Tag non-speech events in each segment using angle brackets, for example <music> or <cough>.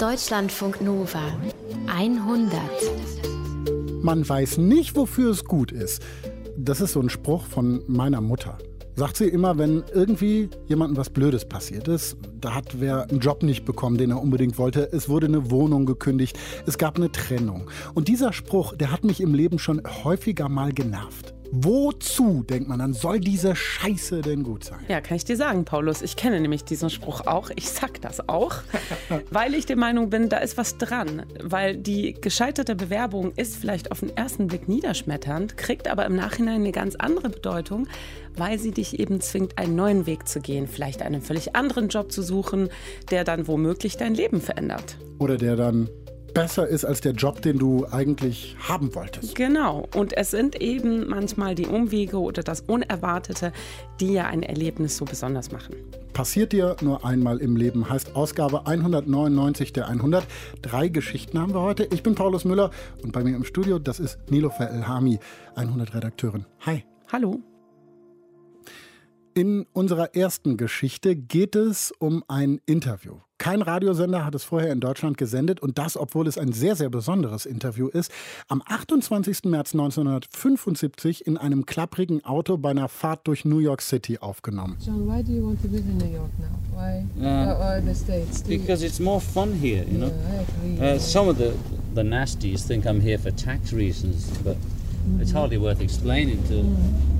Deutschlandfunk Nova 100. Man weiß nicht, wofür es gut ist. Das ist so ein Spruch von meiner Mutter. Sagt sie immer, wenn irgendwie jemandem was Blödes passiert ist, da hat wer einen Job nicht bekommen, den er unbedingt wollte, es wurde eine Wohnung gekündigt, es gab eine Trennung. Und dieser Spruch, der hat mich im Leben schon häufiger mal genervt. Wozu, denkt man dann, soll diese Scheiße denn gut sein? Ja, kann ich dir sagen, Paulus. Ich kenne nämlich diesen Spruch auch. Ich sag das auch, <laughs> weil ich der Meinung bin, da ist was dran. Weil die gescheiterte Bewerbung ist vielleicht auf den ersten Blick niederschmetternd, kriegt aber im Nachhinein eine ganz andere Bedeutung, weil sie dich eben zwingt, einen neuen Weg zu gehen. Vielleicht einen völlig anderen Job zu suchen, der dann womöglich dein Leben verändert. Oder der dann besser ist als der Job, den du eigentlich haben wolltest. Genau. Und es sind eben manchmal die Umwege oder das Unerwartete, die ja ein Erlebnis so besonders machen. Passiert dir nur einmal im Leben, heißt Ausgabe 199 der 100. Drei Geschichten haben wir heute. Ich bin Paulus Müller und bei mir im Studio, das ist Nilofer Elhami, 100-Redakteurin. Hi. Hallo. In unserer ersten Geschichte geht es um ein Interview. Kein Radiosender hat es vorher in Deutschland gesendet und das, obwohl es ein sehr, sehr besonderes Interview ist. Am 28. März 1975 in einem klapprigen Auto bei einer Fahrt durch New York City aufgenommen. John, why do you want to live in New York now? Why? Uh, or the States? Do Because it's more fun here, you know. Yeah, I agree. Uh, some of the, the nasties think I'm here for tax reasons, but it's hardly worth explaining to,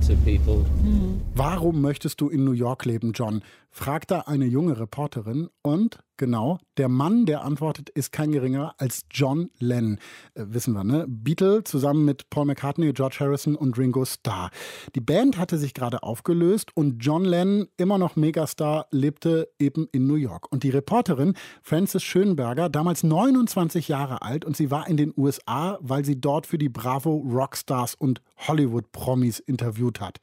to people. Warum möchtest du in New York leben, John? Fragt da eine junge Reporterin und genau, der Mann, der antwortet, ist kein geringerer als John Lennon. Äh, wissen wir, ne? Beatle zusammen mit Paul McCartney, George Harrison und Ringo Starr. Die Band hatte sich gerade aufgelöst und John Lennon, immer noch Megastar, lebte eben in New York. Und die Reporterin Frances Schönberger, damals 29 Jahre alt und sie war in den USA, weil sie dort für die Bravo Rockstars und Hollywood-Promis interviewt hat.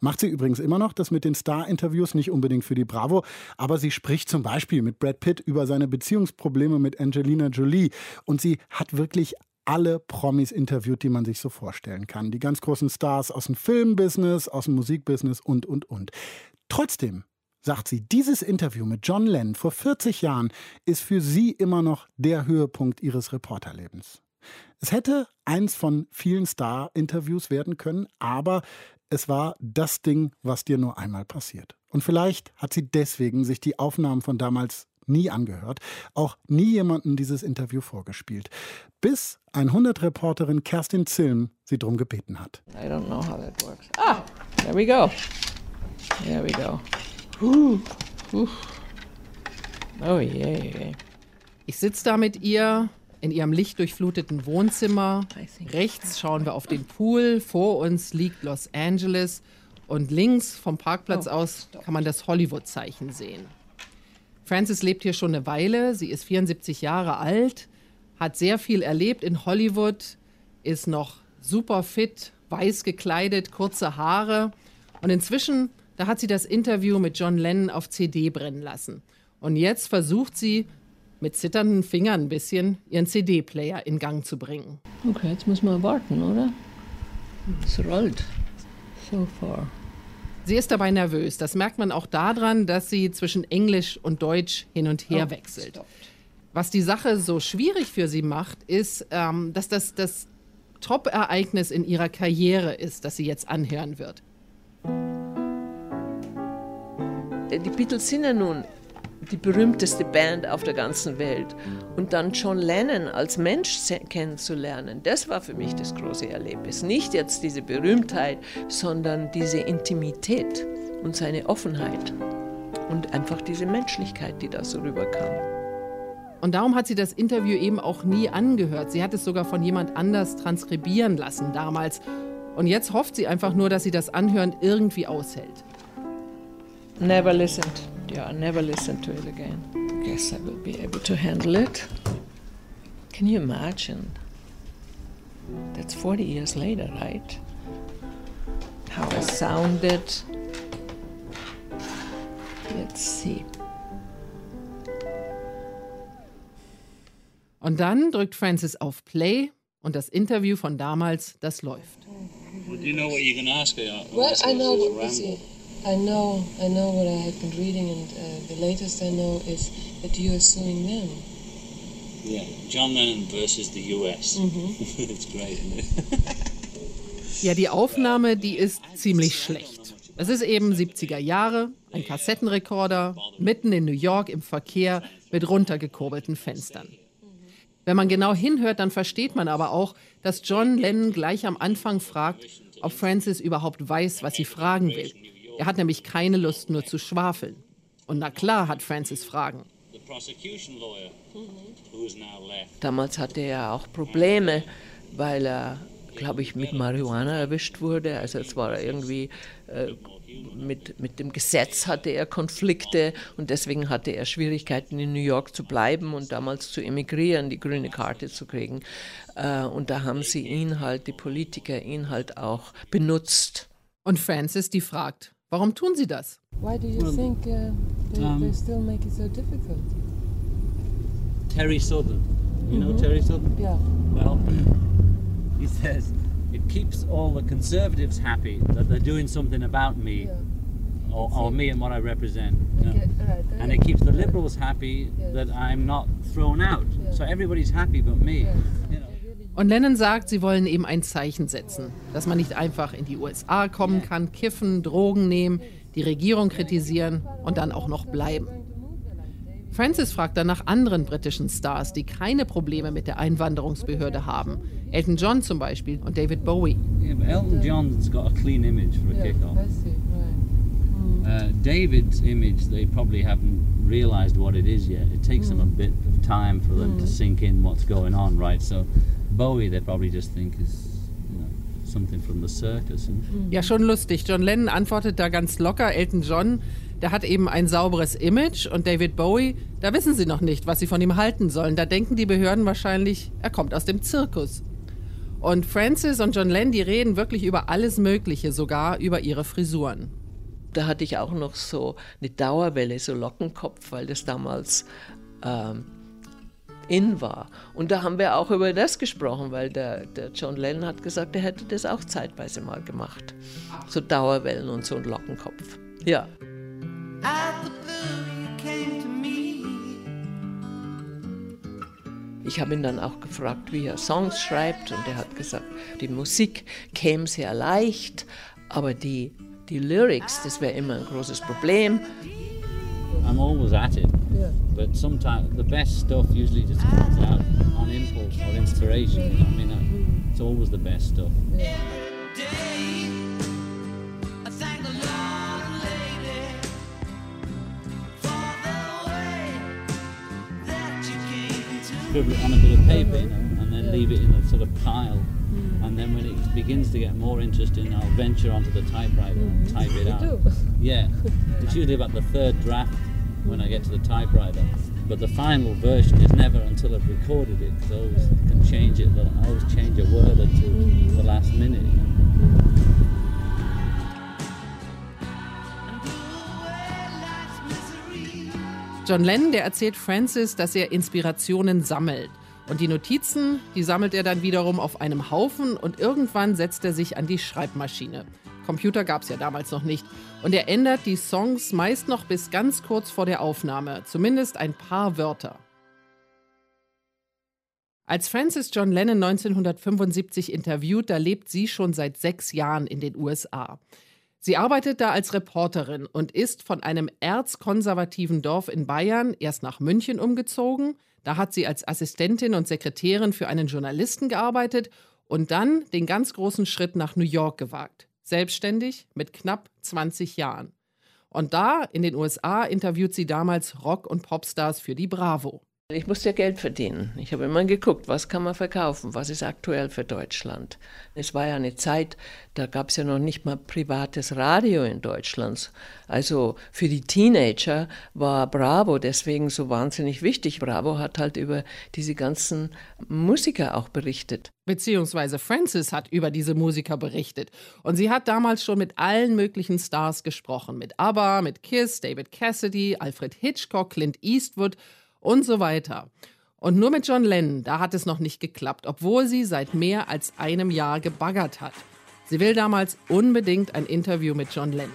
Macht sie übrigens immer noch das mit den Star-Interviews, nicht unbedingt für die Bravo, aber sie spricht zum Beispiel mit Brad Pitt über seine Beziehungsprobleme mit Angelina Jolie und sie hat wirklich alle Promis interviewt, die man sich so vorstellen kann. Die ganz großen Stars aus dem Filmbusiness, aus dem Musikbusiness und, und, und. Trotzdem sagt sie, dieses Interview mit John Lennon vor 40 Jahren ist für sie immer noch der Höhepunkt ihres Reporterlebens. Es hätte eins von vielen Star-Interviews werden können, aber es war das Ding, was dir nur einmal passiert. Und vielleicht hat sie deswegen sich die Aufnahmen von damals nie angehört, auch nie jemandem dieses Interview vorgespielt, bis 100-Reporterin Kerstin Zilm sie drum gebeten hat. I don't know how that works. Ah, there we go. There we go. Whew. Whew. Oh yeah, yeah. Ich sitze da mit ihr in ihrem lichtdurchfluteten Wohnzimmer. Rechts schauen wir auf den Pool, vor uns liegt Los Angeles und links vom Parkplatz aus kann man das Hollywood-Zeichen sehen. Frances lebt hier schon eine Weile, sie ist 74 Jahre alt, hat sehr viel erlebt in Hollywood, ist noch super fit, weiß gekleidet, kurze Haare und inzwischen, da hat sie das Interview mit John Lennon auf CD brennen lassen. Und jetzt versucht sie, mit zitternden Fingern ein bisschen, ihren CD-Player in Gang zu bringen. Okay, jetzt muss man warten, oder? Es rollt. So far. Sie ist dabei nervös. Das merkt man auch daran, dass sie zwischen Englisch und Deutsch hin und her Oh, wechselt. stoppt. Was die Sache so schwierig für sie macht, ist, ähm, dass das das Top-Ereignis in ihrer Karriere ist, das sie jetzt anhören wird. Die Beatles sind ja nun die berühmteste Band auf der ganzen Welt. Und dann John Lennon als Mensch kennenzulernen, das war für mich das große Erlebnis. Nicht jetzt diese Berühmtheit, sondern diese Intimität und seine Offenheit. Und einfach diese Menschlichkeit, die da so rüberkam. Und darum hat sie das Interview eben auch nie angehört. Sie hat es sogar von jemand anders transkribieren lassen damals. Und jetzt hofft sie einfach nur, dass sie das Anhören irgendwie aushält. Never listened. Yeah, I never listened to it again. I Guess I will be able to handle it. Can you imagine? That's 40 years later, right? How I sounded. Let's see. Und dann drückt Francis auf Play und das Interview von damals, das läuft. Do you know what you're going to ask her? Well, I know what ramble? you see. I know, I know what I have been reading, and uh, the latest I know is that you are suing them. Yeah, John Lennon versus the US. <laughs> it's great, isn't it? <laughs> Ja, die Aufnahme, die ist ziemlich schlecht. Es ist eben 70er Jahre, ein Kassettenrekorder, mitten in New York im Verkehr mit runtergekurbelten Fenstern. Wenn man genau hinhört, dann versteht man aber auch, dass John Lennon gleich am Anfang fragt, ob Francis überhaupt weiß, was sie fragen will. Er hat nämlich keine Lust, nur zu schwafeln. Und na klar hat Francis Fragen. The prosecution lawyer, who is now left. Damals hatte er auch Probleme, weil er, glaube ich, mit Marihuana erwischt wurde. Also es war irgendwie äh, mit, mit dem Gesetz hatte er Konflikte und deswegen hatte er Schwierigkeiten in New York zu bleiben und damals zu emigrieren, die grüne Karte zu kriegen. Äh, und da haben sie ihn halt, die Politiker, ihn halt auch benutzt. Und Francis, die fragt, warum tun sie das? Why do you think uh, they, um, they still make it so difficult? Terry Southern. You know Terry Southern? Yeah. Well, he says it keeps all the conservatives happy that they're doing something about me Yeah. or, or me and what I represent. you know. Right, And it keeps the liberals happy Yes. that I'm not thrown out. Yeah. So everybody's happy but me. You know. Und Lennon sagt, sie wollen eben ein Zeichen setzen, dass man nicht einfach in die USA kommen kann, kiffen, Drogen nehmen, die Regierung kritisieren und dann auch noch bleiben. Francis fragt dann nach anderen britischen Stars, die keine Probleme mit der Einwanderungsbehörde haben. Elton John zum Beispiel und David Bowie. Yeah, Elton John's got a clean image for a yeah, kick-off. Uh, David's image, they probably haven't realized what it is yet. It takes them a bit of time for them to sink in what's going on, right? So Bowie, they probably just think is you know, something from the circus. And Ja, schon lustig. John Lennon antwortet da ganz locker. Elton John, der hat eben ein sauberes Image. Und David Bowie, da wissen sie noch nicht, was sie von ihm halten sollen. Da denken die Behörden wahrscheinlich, er kommt aus dem Zirkus. Und Francis und John Lennon, die reden wirklich über alles Mögliche, sogar über ihre Frisuren. Da hatte ich auch noch so eine Dauerwelle, so Lockenkopf, weil das damals ähm, in war. Und da haben wir auch über das gesprochen, weil der, der John Lennon hat gesagt, er hätte das auch zeitweise mal gemacht. So Dauerwellen und so ein Lockenkopf. Ja. Ich habe ihn dann auch gefragt, wie er Songs schreibt und er hat gesagt, die Musik käme sehr leicht, aber die, die Lyrics, das wäre immer ein großes Problem. I'm always at it, Yeah. but sometimes the best stuff usually just comes out on impulse or inspiration. you know I mean, Uh, it's always the best stuff. scribble it on a bit of paper, you know, and then leave it in a sort of pile. And then when it begins to get more interesting, I'll venture onto the typewriter and type it out. Yeah, it's usually about the third draft when I get to the typewriter. But the final version is never until I've recorded it. 'cause I always can change it. I always change a word or two the last minute. John Lennon, der erzählt Francis, dass er Inspirationen sammelt. Und die Notizen, die sammelt er dann wiederum auf einem Haufen und irgendwann setzt er sich an die Schreibmaschine. Computer gab es ja damals noch nicht. Und er ändert die Songs meist noch bis ganz kurz vor der Aufnahme, zumindest ein paar Wörter. Als Francis John Lennon 1975 interviewt, da lebt sie schon seit sechs Jahren in den USA. Sie arbeitet da als Reporterin und ist von einem erzkonservativen Dorf in Bayern erst nach München umgezogen. Da hat sie als Assistentin und Sekretärin für einen Journalisten gearbeitet und dann den ganz großen Schritt nach New York gewagt. Selbstständig mit knapp 20 Jahren. Und da in den USA interviewt sie damals Rock- und Popstars für die Bravo. Ich musste ja Geld verdienen. Ich habe immer geguckt, was kann man verkaufen, was ist aktuell für Deutschland. Es war ja eine Zeit, da gab es ja noch nicht mal privates Radio in Deutschland. Also für die Teenager war Bravo deswegen so wahnsinnig wichtig. Bravo hat halt über diese ganzen Musiker auch berichtet. Beziehungsweise Francis hat über diese Musiker berichtet. Und sie hat damals schon mit allen möglichen Stars gesprochen. Mit ABBA, mit Kiss, David Cassidy, Alfred Hitchcock, Clint Eastwood und so weiter. Und nur mit John Lennon, da hat es noch nicht geklappt, obwohl sie seit mehr als einem Jahr gebaggert hat. Sie will damals unbedingt ein Interview mit John Lennon.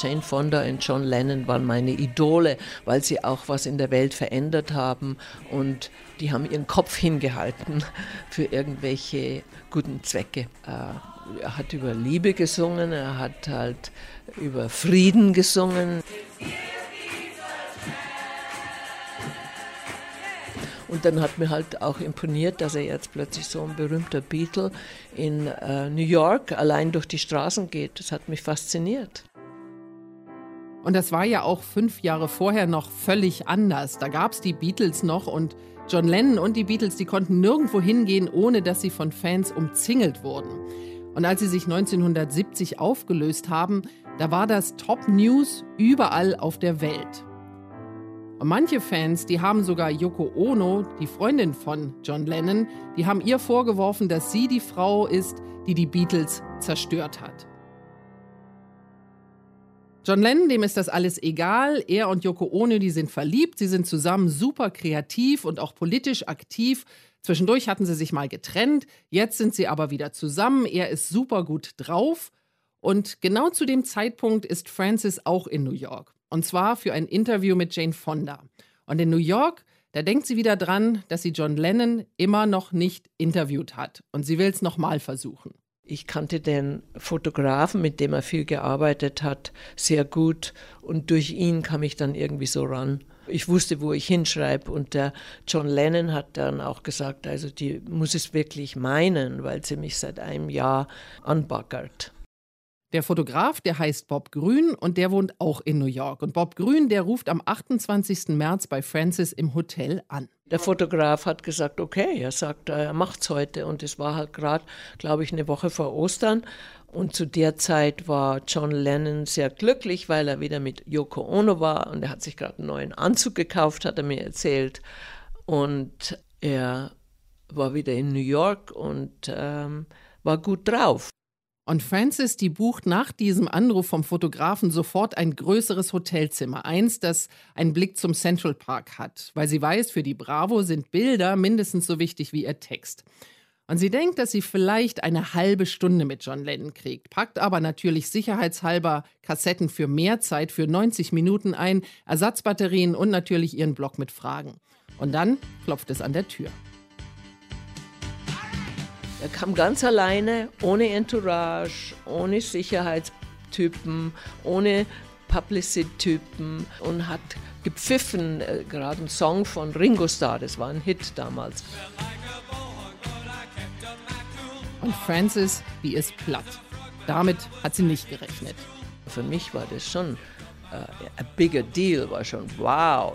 Jane Fonda und John Lennon waren meine Idole, weil sie auch was in der Welt verändert haben und die haben ihren Kopf hingehalten für irgendwelche guten Zwecke. Äh, er hat über Liebe gesungen, er hat halt über Frieden gesungen. Und dann hat mir halt auch imponiert, dass er jetzt plötzlich so ein berühmter Beatle in äh, New York allein durch die Straßen geht. Das hat mich fasziniert. Und das war ja auch fünf Jahre vorher noch völlig anders. Da gab es die Beatles noch und John Lennon und die Beatles, die konnten nirgendwo hingehen, ohne dass sie von Fans umzingelt wurden. Und als sie sich 1970 aufgelöst haben, da war das Top News überall auf der Welt. Und manche Fans, die haben sogar Yoko Ono, die Freundin von John Lennon, die haben ihr vorgeworfen, dass sie die Frau ist, die die Beatles zerstört hat. John Lennon, dem ist das alles egal. Er und Yoko Ono, die sind verliebt. Sie sind zusammen super kreativ und auch politisch aktiv. Zwischendurch hatten sie sich mal getrennt. Jetzt sind sie aber wieder zusammen. Er ist super gut drauf. Und genau zu dem Zeitpunkt ist Francis auch in New York. Und zwar für ein Interview mit Jane Fonda. Und in New York, da denkt sie wieder dran, dass sie John Lennon immer noch nicht interviewt hat. Und sie will es nochmal versuchen. Ich kannte den Fotografen, mit dem er viel gearbeitet hat, sehr gut. Und durch ihn kam ich dann irgendwie so ran. Ich wusste, wo ich hinschreibe. Und der John Lennon hat dann auch gesagt, also die muss es wirklich meinen, weil sie mich seit einem Jahr anbaggert. Der Fotograf, der heißt Bob Grün und der wohnt auch in New York. Und Bob Grün, der ruft am 28. März bei Francis im Hotel an. Der Fotograf hat gesagt, okay, er sagt, er macht's heute. Und es war halt gerade, glaube ich, eine Woche vor Ostern. Und zu der Zeit war John Lennon sehr glücklich, weil er wieder mit Yoko Ono war. Und er hat sich gerade einen neuen Anzug gekauft, hat er mir erzählt. Und er war wieder in New York und ähm, war gut drauf. Und Frances, die bucht nach diesem Anruf vom Fotografen sofort ein größeres Hotelzimmer. Eins, das einen Blick zum Central Park hat. Weil sie weiß, für die Bravo sind Bilder mindestens so wichtig wie ihr Text. Und sie denkt, dass sie vielleicht eine halbe Stunde mit John Lennon kriegt, packt aber natürlich sicherheitshalber Kassetten für mehr Zeit, für 90 Minuten ein, Ersatzbatterien und natürlich ihren Blog mit Fragen. Und dann klopft es an der Tür. Er kam ganz alleine, ohne Entourage, ohne Sicherheitstypen, ohne Publicity-Typen und hat gepfiffen, äh, gerade ein Song von Ringo Starr, das war ein Hit damals. Und Frances, die ist platt. Damit hat sie nicht gerechnet. Für mich war das schon uh, a bigger deal, war schon wow.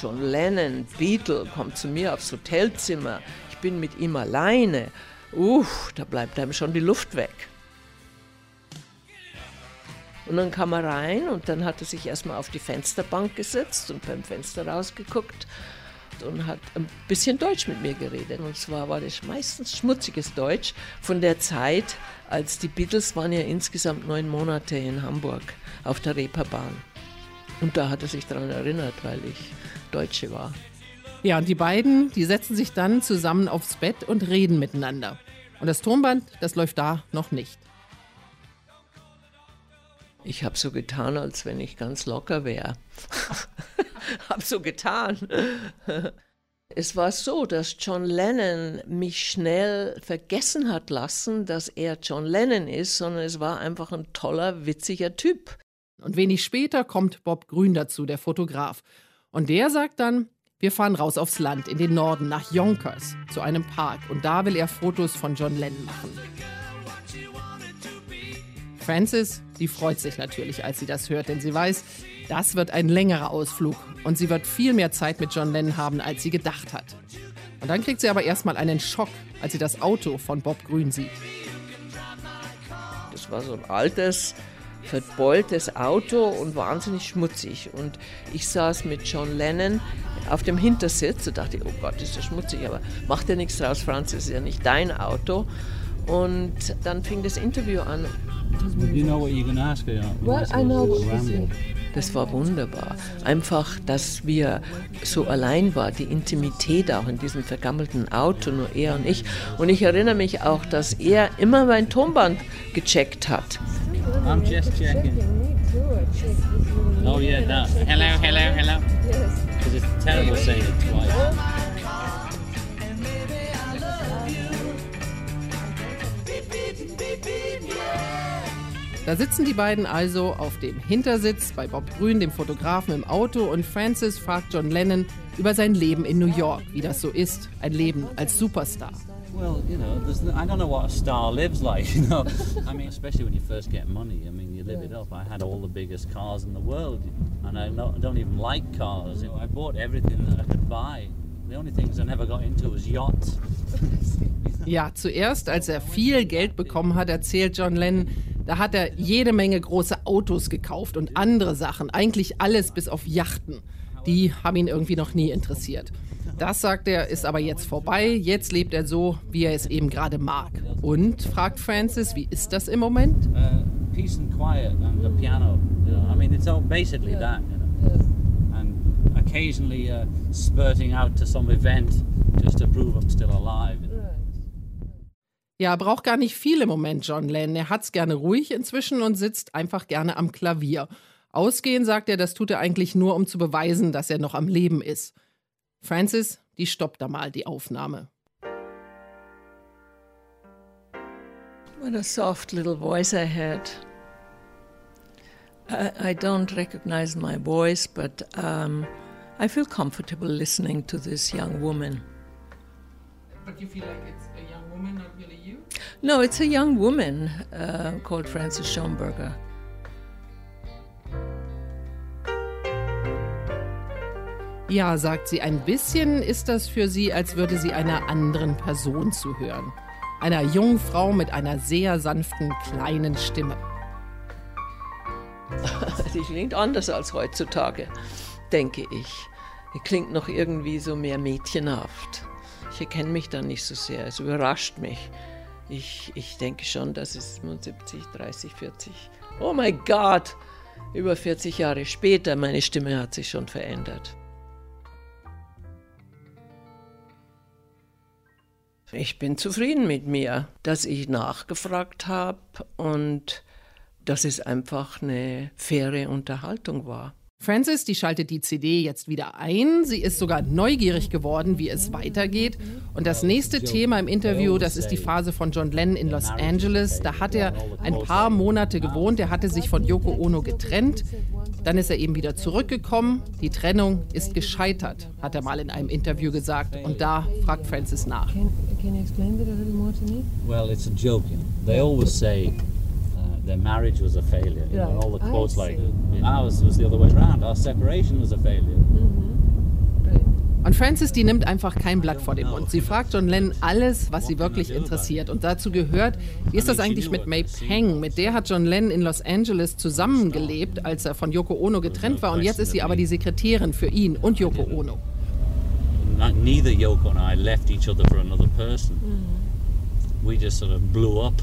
John Lennon, Beatle, kommt zu mir aufs Hotelzimmer. Ich bin mit ihm alleine. Uff, da bleibt einem schon die Luft weg. Und dann kam er rein und dann hat er sich erstmal auf die Fensterbank gesetzt und beim Fenster rausgeguckt und hat ein bisschen Deutsch mit mir geredet. Und zwar war das meistens schmutziges Deutsch von der Zeit, als die Beatles waren ja insgesamt neun Monate in Hamburg auf der Reeperbahn. Und da hat er sich daran erinnert, weil ich Deutsche war. Ja, und die beiden, die setzen sich dann zusammen aufs Bett und reden miteinander. Und das Tonband, das läuft da noch nicht. Ich habe so getan, als wenn ich ganz locker wäre. <laughs> hab so getan. <laughs> Es war so, dass John Lennon mich schnell vergessen hat lassen, dass er John Lennon ist, sondern es war einfach ein toller, witziger Typ. Und wenig später kommt Bob Grün dazu, der Fotograf. Und der sagt dann, wir fahren raus aufs Land, in den Norden, nach Yonkers, zu einem Park. Und da will er Fotos von John Lennon machen. Frances, die freut sich natürlich, als sie das hört, denn sie weiß, das wird ein längerer Ausflug und sie wird viel mehr Zeit mit John Lennon haben, als sie gedacht hat. Und dann kriegt sie aber erstmal einen Schock, als sie das Auto von Bob Grün sieht. Das war so ein altes, verbeultes Auto und wahnsinnig schmutzig. Und ich saß mit John Lennon auf dem Hintersitz und dachte, oh Gott, ist das schmutzig, aber macht ja nichts draus, Franz, das ist ja nicht dein Auto. Und dann fing das Interview an. You know what you're to ask her? Well, I know what. Das war wunderbar. Einfach, dass wir so allein waren, die Intimität auch in diesem vergammelten Auto, nur er und ich. Und ich erinnere mich auch, dass er immer mein Tonband gecheckt hat. I'm just checking. Oh yeah, no. Hello, hello, hello. Because it's terrible saying it twice. Da sitzen die beiden also auf dem Hintersitz bei Bob Grün, dem Fotografen im Auto, und Francis fragt John Lennon über sein Leben in New York, wie das so ist, ein Leben als Superstar. Well, you know, I don't know what a star lives like. <laughs> You know, I mean, especially when you first get money. I mean, you live it up. I had all the biggest cars in the world, and I don't even like cars. You know, I bought everything that I could buy. The only things I never got into was yachts. Ja, zuerst, als er viel Geld bekommen hat, erzählt John Lennon, da hat er jede Menge große Autos gekauft und andere Sachen, eigentlich alles bis auf Yachten. Die haben ihn irgendwie noch nie interessiert. Das, sagt er, ist aber jetzt vorbei. Jetzt lebt er so, wie er es eben gerade mag. Und, fragt Francis, wie ist das im Moment? Uh, peace and quiet and a piano. You know, I mean, it's all basically that. You know, and occasionally uh, spurting out to some event just to prove I'm still alive. you know. Ja, braucht gar nicht viel im Moment, John Lennon. Er hat's gerne ruhig inzwischen und sitzt einfach gerne am Klavier. Ausgehen, sagt er, das tut er eigentlich nur, um zu beweisen, dass er noch am Leben ist. Francis, die stoppt da mal die Aufnahme. What a soft little voice I had. I, I don't recognize my voice, but um, I feel comfortable listening to this young woman. But you feel like it's a young woman, not really you? No, it's a young woman uh, called Frances Schomburger. Ja, sagt sie, ein bisschen ist das für sie, als würde sie einer anderen Person zuhören. Einer jungen Frau mit einer sehr sanften, kleinen Stimme. <laughs> Die klingt anders als heutzutage, denke ich. Die klingt noch irgendwie so mehr mädchenhaft. Ich erkenne mich da nicht so sehr. Es überrascht mich. Ich, ich denke schon, dass es 75, 30, 40. Oh mein Gott! Über 40 Jahre später, meine Stimme hat sich schon verändert. Ich bin zufrieden mit mir, dass ich nachgefragt habe und dass es einfach eine faire Unterhaltung war. Frances, die schaltet die CD jetzt wieder ein. Sie ist sogar neugierig geworden, wie es weitergeht. Und das nächste Thema im Interview, das ist die Phase von John Lennon in Los Angeles. Da hat er ein paar Monate gewohnt. Er hatte sich von Yoko Ono getrennt. Dann ist er eben wieder zurückgekommen. Die Trennung ist gescheitert, hat er mal in einem Interview gesagt. Und da fragt Frances nach. Can, can you explain that a little more to me? Well, it's a joke. They always say their marriage was a failure. You know, Right. all the I quotes like ours was the other way around. Our separation was a failure. Right. Und Frances, die nimmt einfach kein Blatt vor den Mund. Sie fragt John Lennon alles, was sie wirklich interessiert. Und dazu gehört, wie ist das eigentlich mit May Peng? Mit der hat John Lennon in Los Angeles zusammengelebt, als er von Yoko Ono getrennt war. Und jetzt ist sie aber die Sekretärin für ihn und Yoko Ono. Neither Yoko and I left each other for another person. We just sort of blew up,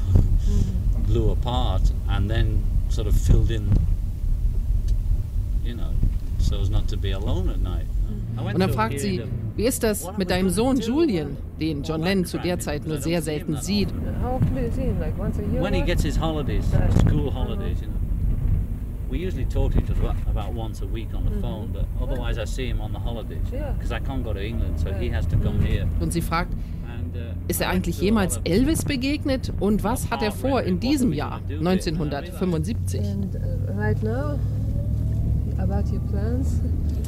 blew apart, and then sort of filled in, you know, so as not to be alone at night. Mhm. I went Und dann through a fragt sie, period of- wie ist das mit deinem Sohn Julian, den John Lennon zu der Zeit nur sehr selten sieht? How often do you see him? Like once a year? when he gets his holidays, uh, school uh-huh. holidays, you know. We usually talk to each other about once a week on the mm-hmm. phone, but otherwise I see him on the holidays because I can't go to England, so he has to come mm-hmm. here. Und sie fragt, And, uh, ist er eigentlich jemals Elvis begegnet? Und was hat er vor in diesem Jahr, 1975? And uh, right now, about your plans?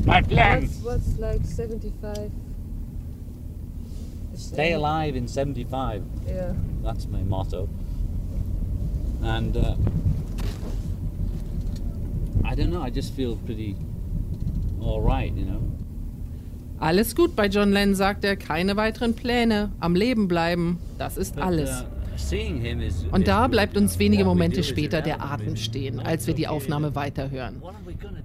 My plans. What's, what's like 75? Stay alive in 75. Yeah. That's my motto. And uh, I don't know. I just feel pretty all right, you know. Alles gut bei John Lennon, sagt er, keine weiteren Pläne, am Leben bleiben, das ist alles. uh, Und da bleibt uns wenige Momente später der Atem stehen, als wir die. Aufnahme weiterhören.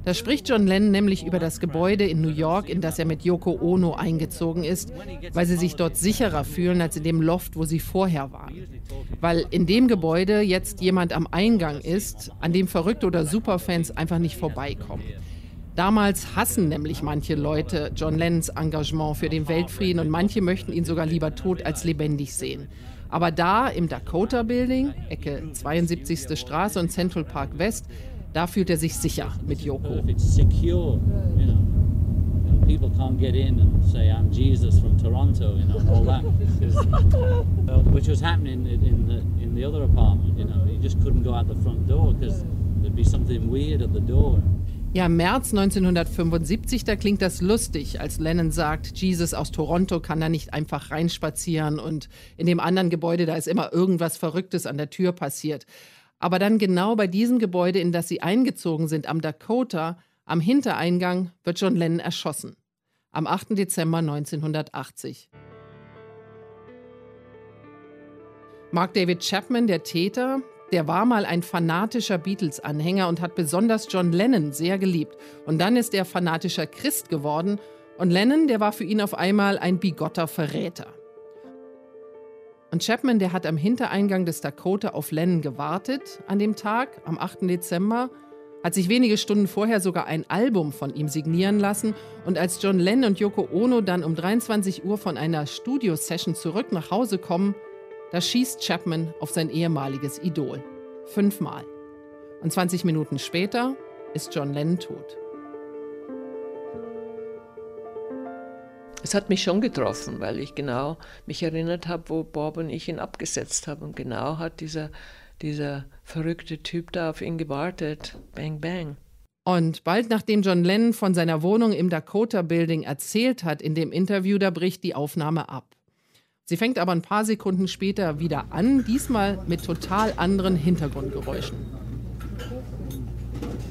Da spricht John Lennon nämlich über das Gebäude in New York, in das er mit Yoko Ono eingezogen ist, weil sie sich dort sicherer fühlen als in dem Loft, wo sie vorher waren. Weil in dem Gebäude jetzt jemand am Eingang ist, an dem Verrückte oder Superfans einfach nicht vorbeikommen. Damals hassen nämlich manche Leute John Lennons Engagement für den Weltfrieden und manche möchten ihn sogar lieber tot als lebendig sehen. Aber da im Dakota Building, Ecke 72. Straße und Central Park West, Da fühlt er sich sicher mit Yoko. People can't get in and say, I'm Jesus from Toronto, you know, and all that. uh, which was happening in, in, the, in the other apartment, you know. You just couldn't go out the front door because there'd be something weird at the door. Ja, März 1975, da klingt das lustig, als Lennon sagt, Jesus aus Toronto kann da nicht einfach reinspazieren und in dem anderen Gebäude, da ist immer irgendwas Verrücktes an der Tür passiert. Aber dann genau bei diesem Gebäude, in das sie eingezogen sind, am Dakota, am Hintereingang, wird John Lennon erschossen. Am 8. Dezember 1980. Mark David Chapman, der Täter, der war mal ein fanatischer Beatles-Anhänger und hat besonders John Lennon sehr geliebt. Und dann ist er fanatischer Christ geworden und Lennon, der war für ihn auf einmal ein bigotter Verräter. Und Chapman, der hat am Hintereingang des Dakota auf Lennon gewartet an dem Tag, am 8. Dezember, hat sich wenige Stunden vorher sogar ein Album von ihm signieren lassen und als John Lennon und Yoko Ono dann um 23 Uhr von einer Studio-Session zurück nach Hause kommen, da schießt Chapman auf sein ehemaliges Idol. Fünfmal. Und 20 Minuten später ist John Lennon tot. Es hat mich schon getroffen, weil ich genau mich erinnert habe, wo Bob und ich ihn abgesetzt haben. Und genau hat dieser, dieser verrückte Typ da auf ihn gewartet. Bang, bang. Und bald nachdem John Lennon von seiner Wohnung im Dakota Building erzählt hat in dem Interview, da bricht die Aufnahme ab. Sie fängt aber ein paar Sekunden später wieder an, diesmal mit total anderen Hintergrundgeräuschen.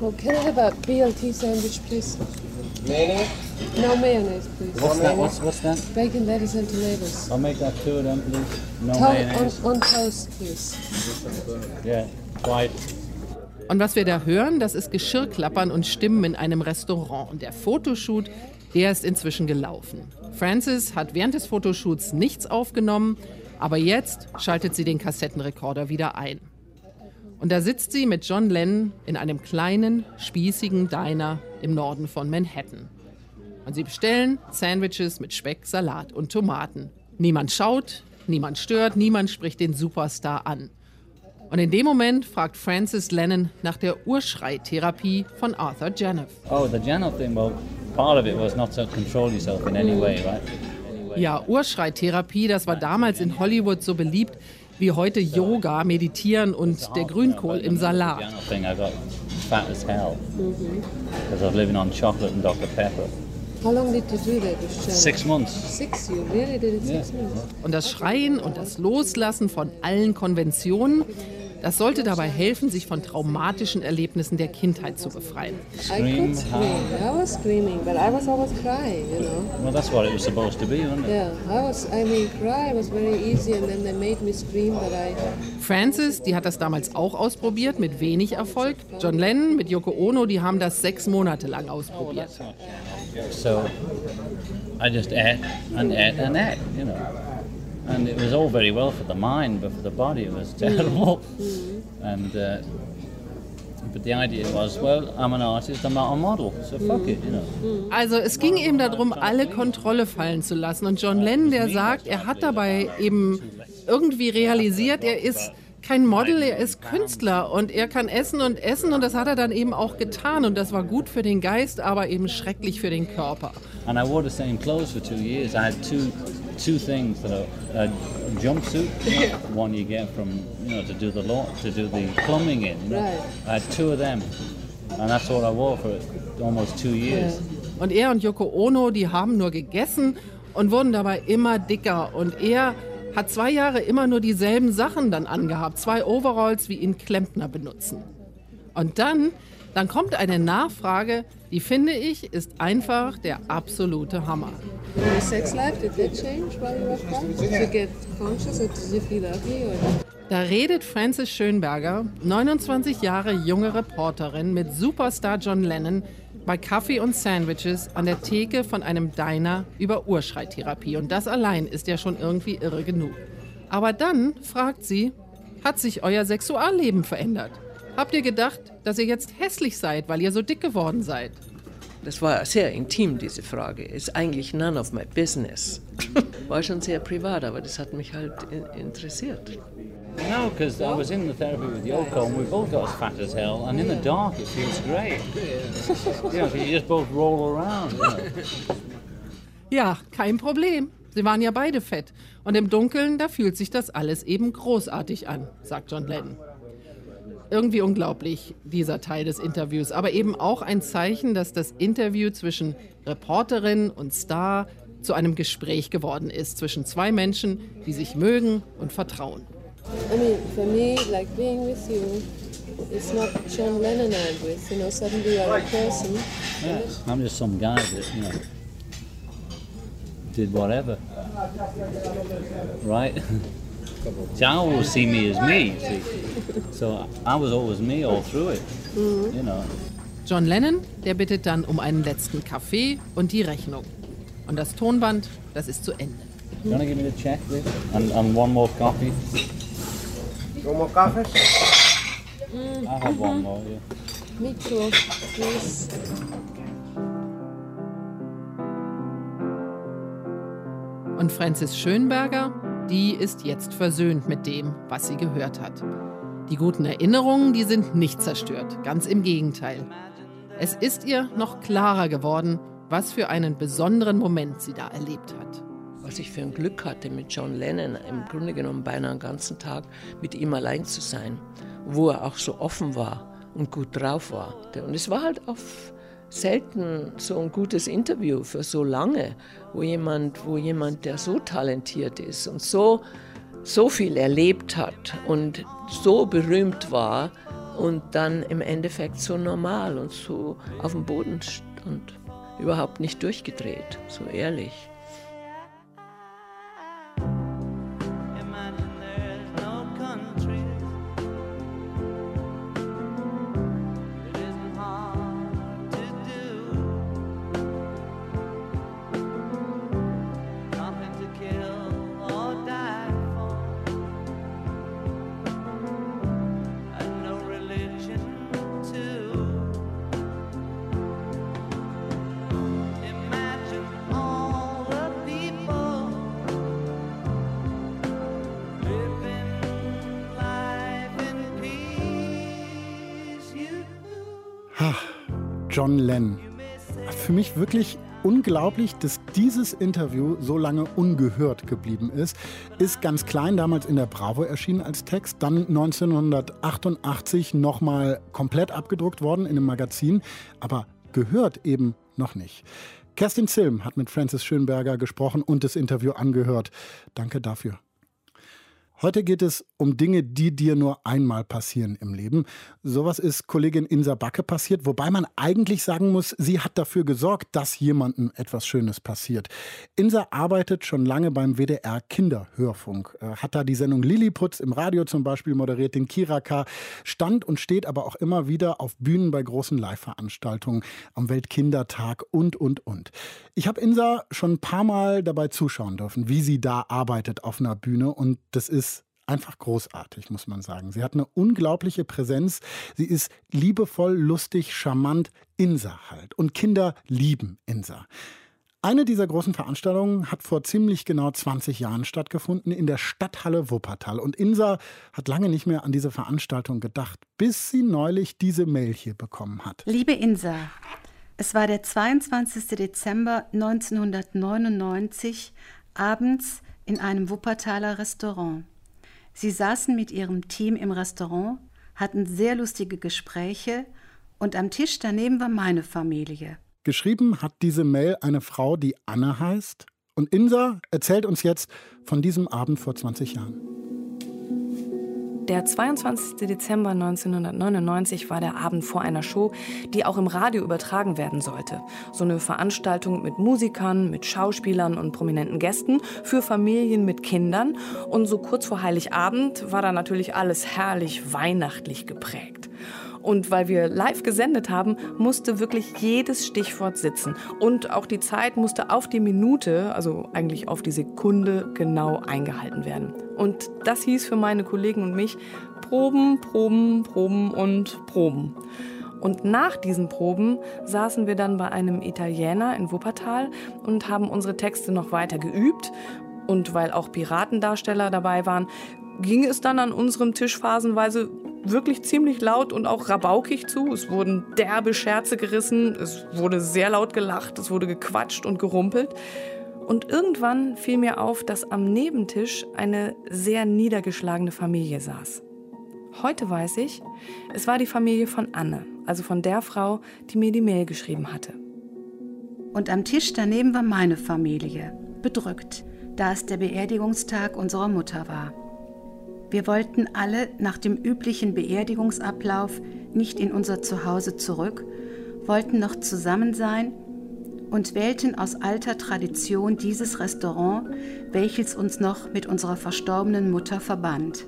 Oh, can I have a BLT sandwich, please? Mayonnaise? No mayonnaise, please. What's that? What's, what's that? Bacon, lettuce, and tomatoes. I'll make that two of them, please. No To- on, mayonnaise. on toast, please. Yeah, white. Und was wir da hören, das ist Geschirrklappern und Stimmen in einem Restaurant. Und der Fotoshoot, der ist inzwischen gelaufen. Frances hat während des Fotoshoots nichts aufgenommen, aber jetzt schaltet sie den Kassettenrekorder wieder ein. Und da sitzt sie mit John Lennon in einem kleinen, spießigen Diner im Norden von Manhattan. Und sie bestellen Sandwiches mit Speck, Salat und Tomaten. Niemand schaut, niemand stört, niemand spricht den Superstar an. Und in dem Moment fragt Francis Lennon nach der Urschreitherapie von Arthur Janoff. Oh, the Janel thing, well, part of it was not to control yourself in any way, right? Ja, Urschreitherapie, das war damals in Hollywood so beliebt wie heute Yoga, Meditieren und der Grünkohl im Salat. Janel How long did you do that with Shannon? Six months. Six? You really did it six months? Und das Schreien und das Loslassen von allen Konventionen, das sollte dabei helfen, sich von traumatischen Erlebnissen der Kindheit zu befreien. I Scream could scream. I was screaming, but I was always crying, you know. Well, that's what it was supposed to be, wasn't it? Yeah, I was, I mean, cry was very easy, and then they made me scream, but I, Francis, die hat das damals auch ausprobiert, mit wenig Erfolg. John Lennon mit Yoko Ono, die haben das sechs Monate lang ausprobiert. So I just ate and ate and ate, you know. And it was all very well for the mind, but for the body it was terrible. and uh, but the idea was, well, I'm an artist, I'm not a model, so fuck it, you know. Also es ging eben darum, alle Kontrolle fallen zu lassen. Und John Lennon, der sagt, er hat dabei eben irgendwie realisiert, er ist kein Model, er ist Künstler und er kann essen und essen und das hat er dann eben auch getan und das war gut für den Geist, aber eben schrecklich für den Körper. And I wore the same clothes for two years. I had two two things that are a jumpsuit, <laughs> one you get from you know to do the law to do the plumbing in. You know? Right. I had two of them, and that's what I wore for almost two years. Und er und Yoko Ono, die haben nur gegessen und wurden dabei immer dicker und er hat zwei Jahre immer nur dieselben Sachen dann angehabt, zwei Overalls, wie ihn Klempner benutzen. Und dann, dann kommt eine Nachfrage, die finde ich, ist einfach der absolute Hammer. your sex life, did that change while you were crying? Did you get conscious, or did you feel ugly, or? Da redet Frances Schönberger, 29 Jahre junge Reporterin mit Superstar John Lennon, bei Kaffee und Sandwiches an der Theke von einem Diner über Urschreitherapie. Und das allein ist ja schon irgendwie irre genug. Aber dann fragt sie, hat sich euer Sexualleben verändert? Habt ihr gedacht, dass ihr jetzt hässlich seid, weil ihr so dick geworden seid? Das war sehr intim, diese Frage. Ist eigentlich none of my business. War schon sehr privat, aber das hat mich halt in- interessiert. No, because I was in the therapy with Yoko and we both got as fat as hell, and in the dark it feels great. you know, you just both roll around. You know. Ja, kein Problem. Sie waren ja beide fett. Und im Dunkeln, da fühlt sich das alles eben großartig an, sagt John Lennon. Irgendwie unglaublich, dieser Teil des Interviews, aber eben auch ein Zeichen, dass das Interview zwischen Reporterin und Star zu einem Gespräch geworden ist zwischen zwei Menschen, die sich mögen und vertrauen. I mean, for me, like being with you, it's not John Lennon I'm with. You know, suddenly you're a person. Yeah, I'm just some guy that, you know, did whatever. Right? <laughs> see, I always see me as me, see. So I was always me all through it, you know. John Lennon, der bittet dann um einen letzten Kaffee und die Rechnung. Und das Tonband, das ist zu Ende. You want to give me the check, please? And, and one more coffee? No more coffees? I'll have one more, yeah. Me too, please. Und Frances Schönberger, die ist jetzt versöhnt mit dem, was sie gehört hat. Die guten Erinnerungen, die sind nicht zerstört, ganz im Gegenteil. Es ist ihr noch klarer geworden, was für einen besonderen Moment sie da erlebt hat. Was ich für ein Glück hatte, mit John Lennon im Grunde genommen beinahe einen ganzen Tag mit ihm allein zu sein, wo er auch so offen war und gut drauf war. Und es war halt auf selten so ein gutes Interview für so lange, wo jemand, wo jemand, der so talentiert ist und so, so viel erlebt hat und so berühmt war und dann im Endeffekt so normal und so auf dem Boden stand, überhaupt nicht durchgedreht, so ehrlich. Wirklich unglaublich, dass dieses Interview so lange ungehört geblieben ist. Ist ganz klein damals in der Bravo erschienen als Text, dann 1988 nochmal komplett abgedruckt worden in einem Magazin, aber gehört eben noch nicht. Kerstin Zilm hat mit Francis Schönberger gesprochen und das Interview angehört. Danke dafür. Heute geht es um Dinge, die dir nur einmal passieren im Leben. Sowas ist Kollegin Insa Backe passiert, wobei man eigentlich sagen muss, sie hat dafür gesorgt, dass jemandem etwas Schönes passiert. Insa arbeitet schon lange beim WDR Kinderhörfunk, äh, hat da die Sendung Lilliputz im Radio zum Beispiel moderiert, den Kiraka, stand und steht aber auch immer wieder auf Bühnen bei großen Live-Veranstaltungen, am Weltkindertag und, und, und. Ich habe Insa schon ein paar Mal dabei zuschauen dürfen, wie sie da arbeitet auf einer Bühne und das ist einfach großartig, muss man sagen. Sie hat eine unglaubliche Präsenz. Sie ist liebevoll, lustig, charmant. Insa halt. Und Kinder lieben Insa. Eine dieser großen Veranstaltungen hat vor ziemlich genau 20 Jahren stattgefunden in der Stadthalle Wuppertal. Und Insa hat lange nicht mehr an diese Veranstaltung gedacht, bis sie neulich diese Mail hier bekommen hat. Liebe Insa, es war der 22. Dezember 1999 abends in einem Wuppertaler Restaurant. Sie saßen mit ihrem Team im Restaurant, hatten sehr lustige Gespräche und am Tisch daneben war meine Familie. Geschrieben hat diese Mail eine Frau, die Anne heißt. Und Insa erzählt uns jetzt von diesem Abend vor 20 Jahren. Der 22. Dezember 1999 war der Abend vor einer Show, die auch im Radio übertragen werden sollte. So eine Veranstaltung mit Musikern, mit Schauspielern und prominenten Gästen für Familien mit Kindern. Und so kurz vor Heiligabend war da natürlich alles herrlich weihnachtlich geprägt. Und weil wir live gesendet haben, musste wirklich jedes Stichwort sitzen. Und auch die Zeit musste auf die Minute, also eigentlich auf die Sekunde genau eingehalten werden. Und das hieß für meine Kollegen und mich Proben, Proben, Proben und Proben. Und nach diesen Proben saßen wir dann bei einem Italiener in Wuppertal und haben unsere Texte noch weiter geübt. Und weil auch Piratendarsteller dabei waren, ging es dann an unserem Tisch phasenweise wirklich ziemlich laut und auch rabaukig zu. Es wurden derbe Scherze gerissen, es wurde sehr laut gelacht, es wurde gequatscht und gerumpelt. Und irgendwann fiel mir auf, dass am Nebentisch eine sehr niedergeschlagene Familie saß. Heute weiß ich, es war die Familie von Anne, also von der Frau, die mir die Mail geschrieben hatte. Und am Tisch daneben war meine Familie, bedrückt, da es der Beerdigungstag unserer Mutter war. Wir wollten alle nach dem üblichen Beerdigungsablauf nicht in unser Zuhause zurück, wollten noch zusammen sein und wählten aus alter Tradition dieses Restaurant, welches uns noch mit unserer verstorbenen Mutter verband.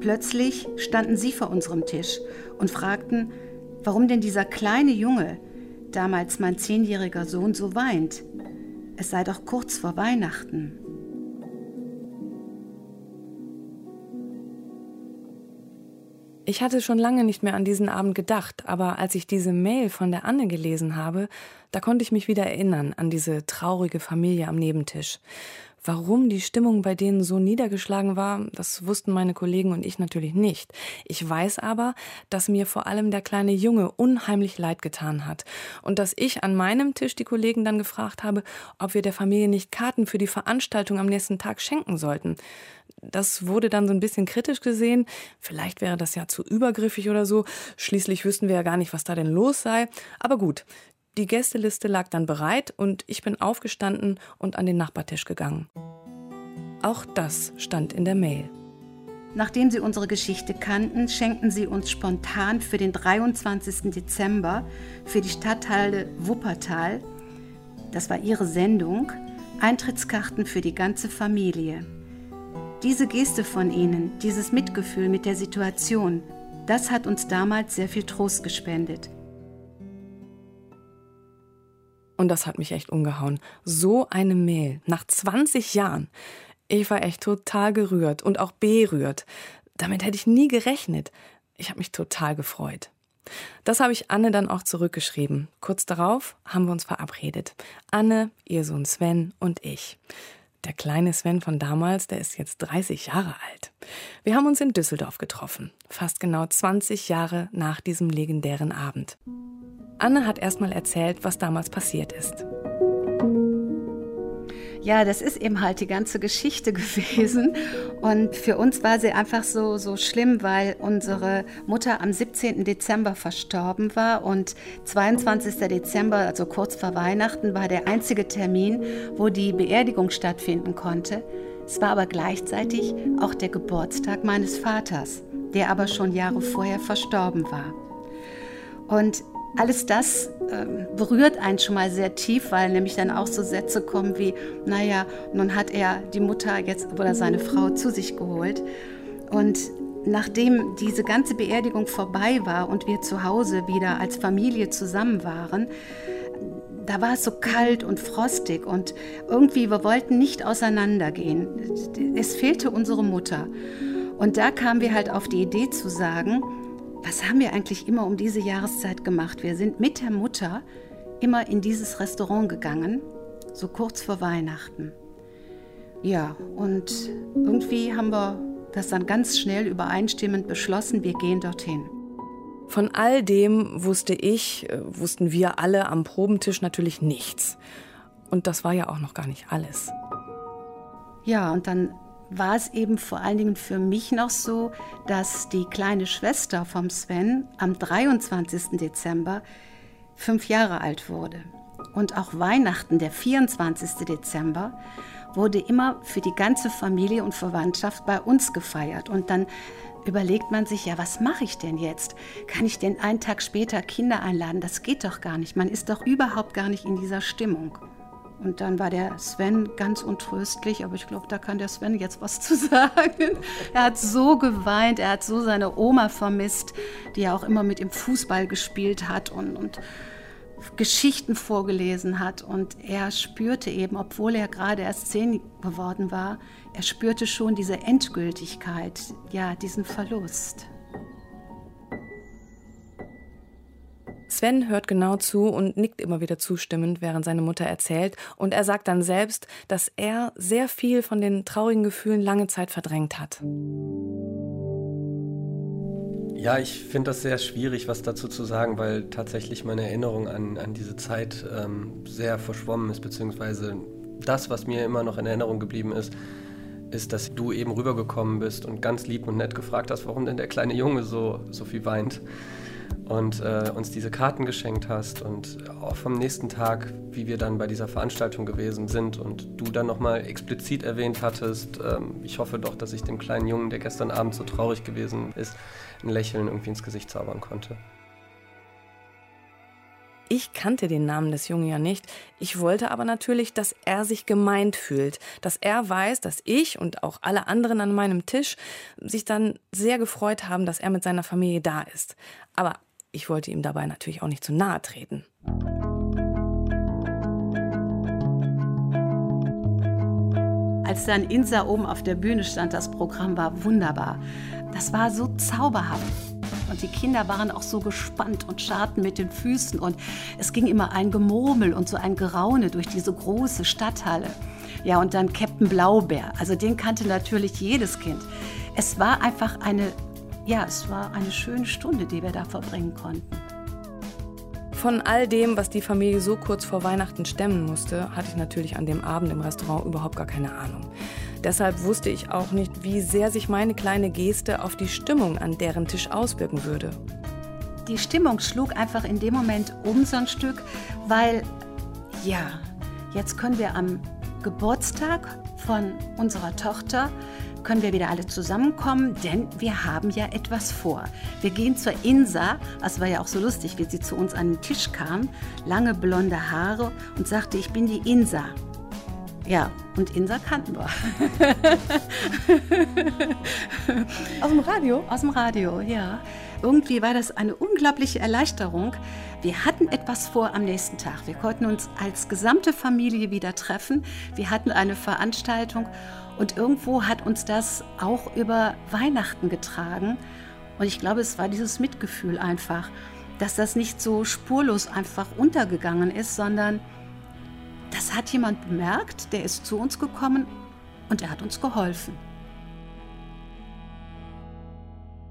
Plötzlich standen sie vor unserem Tisch und fragten, warum denn dieser kleine Junge, damals mein zehnjähriger Sohn, so weint. Es sei doch kurz vor Weihnachten. Ich hatte schon lange nicht mehr an diesen Abend gedacht, aber als ich diese Mail von der Anne gelesen habe, da konnte ich mich wieder erinnern an diese traurige Familie am Nebentisch. Warum die Stimmung bei denen so niedergeschlagen war, das wussten meine Kollegen und ich natürlich nicht. Ich weiß aber, dass mir vor allem der kleine Junge unheimlich leid getan hat und dass ich an meinem Tisch die Kollegen dann gefragt habe, ob wir der Familie nicht Karten für die Veranstaltung am nächsten Tag schenken sollten. Das wurde dann so ein bisschen kritisch gesehen. Vielleicht wäre das ja zu übergriffig oder so. Schließlich wüssten wir ja gar nicht, was da denn los sei. Aber gut, die Gästeliste lag dann bereit und ich bin aufgestanden und an den Nachbartisch gegangen. Auch das stand in der Mail. Nachdem sie unsere Geschichte kannten, schenkten sie uns spontan für den 23. Dezember für die Stadthalle Wuppertal, das war ihre Sendung, Eintrittskarten für die ganze Familie. Diese Geste von ihnen, dieses Mitgefühl mit der Situation, das hat uns damals sehr viel Trost gespendet. Und das hat mich echt umgehauen. So eine Mail nach 20 Jahren. Ich war echt total gerührt und auch berührt. Damit hätte ich nie gerechnet. Ich habe mich total gefreut. Das habe ich Anne dann auch zurückgeschrieben. Kurz darauf haben wir uns verabredet. Anne, ihr Sohn Sven und ich. Der kleine Sven von damals, der ist jetzt 30 Jahre alt. Wir haben uns in Düsseldorf getroffen, fast genau 20 Jahre nach diesem legendären Abend. Anne hat erstmal erzählt, was damals passiert ist. Ja, das ist eben halt die ganze Geschichte <laughs> gewesen. Und für uns war sie einfach so, so schlimm, weil unsere Mutter am 17. Dezember verstorben war und 22. Dezember, also kurz vor Weihnachten, war der einzige Termin, wo die Beerdigung stattfinden konnte. Es war aber gleichzeitig auch der Geburtstag meines Vaters, der aber schon Jahre vorher verstorben war. Und alles das äh, berührt einen schon mal sehr tief, weil nämlich dann auch so Sätze kommen wie, naja, nun hat er die Mutter jetzt oder seine Frau zu sich geholt. Und nachdem diese ganze Beerdigung vorbei war und wir zu Hause wieder als Familie zusammen waren, da war es so kalt und frostig und irgendwie, wir wollten nicht auseinandergehen. Es fehlte unsere Mutter. Und da kamen wir halt auf die Idee zu sagen, was haben wir eigentlich immer um diese Jahreszeit gemacht? Wir sind mit der Mutter immer in dieses Restaurant gegangen, so kurz vor Weihnachten. Ja, und irgendwie haben wir das dann ganz schnell übereinstimmend beschlossen, wir gehen dorthin. Von all dem wusste ich, äh, wussten wir alle am Probentisch natürlich nichts. Und das war ja auch noch gar nicht alles. Ja, und dann war es eben vor allen Dingen für mich noch so, dass die kleine Schwester vom Sven am 23. Dezember fünf Jahre alt wurde. Und auch Weihnachten, der 24. Dezember, wurde immer für die ganze Familie und Verwandtschaft bei uns gefeiert. Und dann überlegt man sich, ja, was mache ich denn jetzt? Kann ich denn einen Tag später Kinder einladen? Das geht doch gar nicht. Man ist doch überhaupt gar nicht in dieser Stimmung. Und dann war der Sven ganz untröstlich, aber ich glaube, da kann der Sven jetzt was zu <laughs> sagen. Er hat so geweint, er hat so seine Oma vermisst, die ja auch immer mit ihm Fußball gespielt hat und, und Geschichten vorgelesen hat. Und er spürte eben, obwohl er gerade erst zehn geworden war, er spürte schon diese Endgültigkeit, ja, diesen Verlust. Sven hört genau zu und nickt immer wieder zustimmend, während seine Mutter erzählt. Und er sagt dann selbst, dass er sehr viel von den traurigen Gefühlen lange Zeit verdrängt hat. Ja, ich finde das sehr schwierig, was dazu zu sagen, weil tatsächlich meine Erinnerung an, an diese Zeit ähm, sehr verschwommen ist, beziehungsweise das, was mir immer noch in Erinnerung geblieben ist, ist, dass du eben rübergekommen bist und ganz lieb und nett gefragt hast, warum denn der kleine Junge so, so viel weint. Und äh, uns diese Karten geschenkt hast und auch vom nächsten Tag, wie wir dann bei dieser Veranstaltung gewesen sind und du dann nochmal explizit erwähnt hattest, ähm, ich hoffe doch, dass ich dem kleinen Jungen, der gestern Abend so traurig gewesen ist, ein Lächeln irgendwie ins Gesicht zaubern konnte. Ich kannte den Namen des Jungen ja nicht. Ich wollte aber natürlich, dass er sich gemeint fühlt, dass er weiß, dass ich und auch alle anderen an meinem Tisch sich dann sehr gefreut haben, dass er mit seiner Familie da ist. Aber ich wollte ihm dabei natürlich auch nicht zu nahe treten. Als dann Insa oben auf der Bühne stand, das Programm war wunderbar. Das war so zauberhaft. Und die Kinder waren auch so gespannt und scharten mit den Füßen. Und es ging immer ein Gemurmel und so ein Geraune durch diese große Stadthalle. Ja, und dann Captain Blaubeer. Also den kannte natürlich jedes Kind. Es war einfach eine, ja, es war eine schöne Stunde, die wir da verbringen konnten. Von all dem, was die Familie so kurz vor Weihnachten stemmen musste, hatte ich natürlich an dem Abend im Restaurant überhaupt gar keine Ahnung. Deshalb wusste ich auch nicht, wie sehr sich meine kleine Geste auf die Stimmung an deren Tisch auswirken würde. Die Stimmung schlug einfach in dem Moment um so ein Stück, weil, ja, jetzt können wir am Geburtstag von unserer Tochter können wir wieder alle zusammenkommen, denn wir haben ja etwas vor. Wir gehen zur Insa, das war ja auch so lustig, wie sie zu uns an den Tisch kam, lange blonde Haare und sagte, ich bin die Insa. Ja, und Insa kannten wir. Aus dem Radio? Aus dem Radio, ja. Irgendwie war das eine unglaubliche Erleichterung. Wir hatten etwas vor am nächsten Tag. Wir konnten uns als gesamte Familie wieder treffen. Wir hatten eine Veranstaltung und irgendwo hat uns das auch über Weihnachten getragen. Und ich glaube, es war dieses Mitgefühl einfach, dass das nicht so spurlos einfach untergegangen ist, sondern das hat jemand bemerkt, der ist zu uns gekommen und er hat uns geholfen.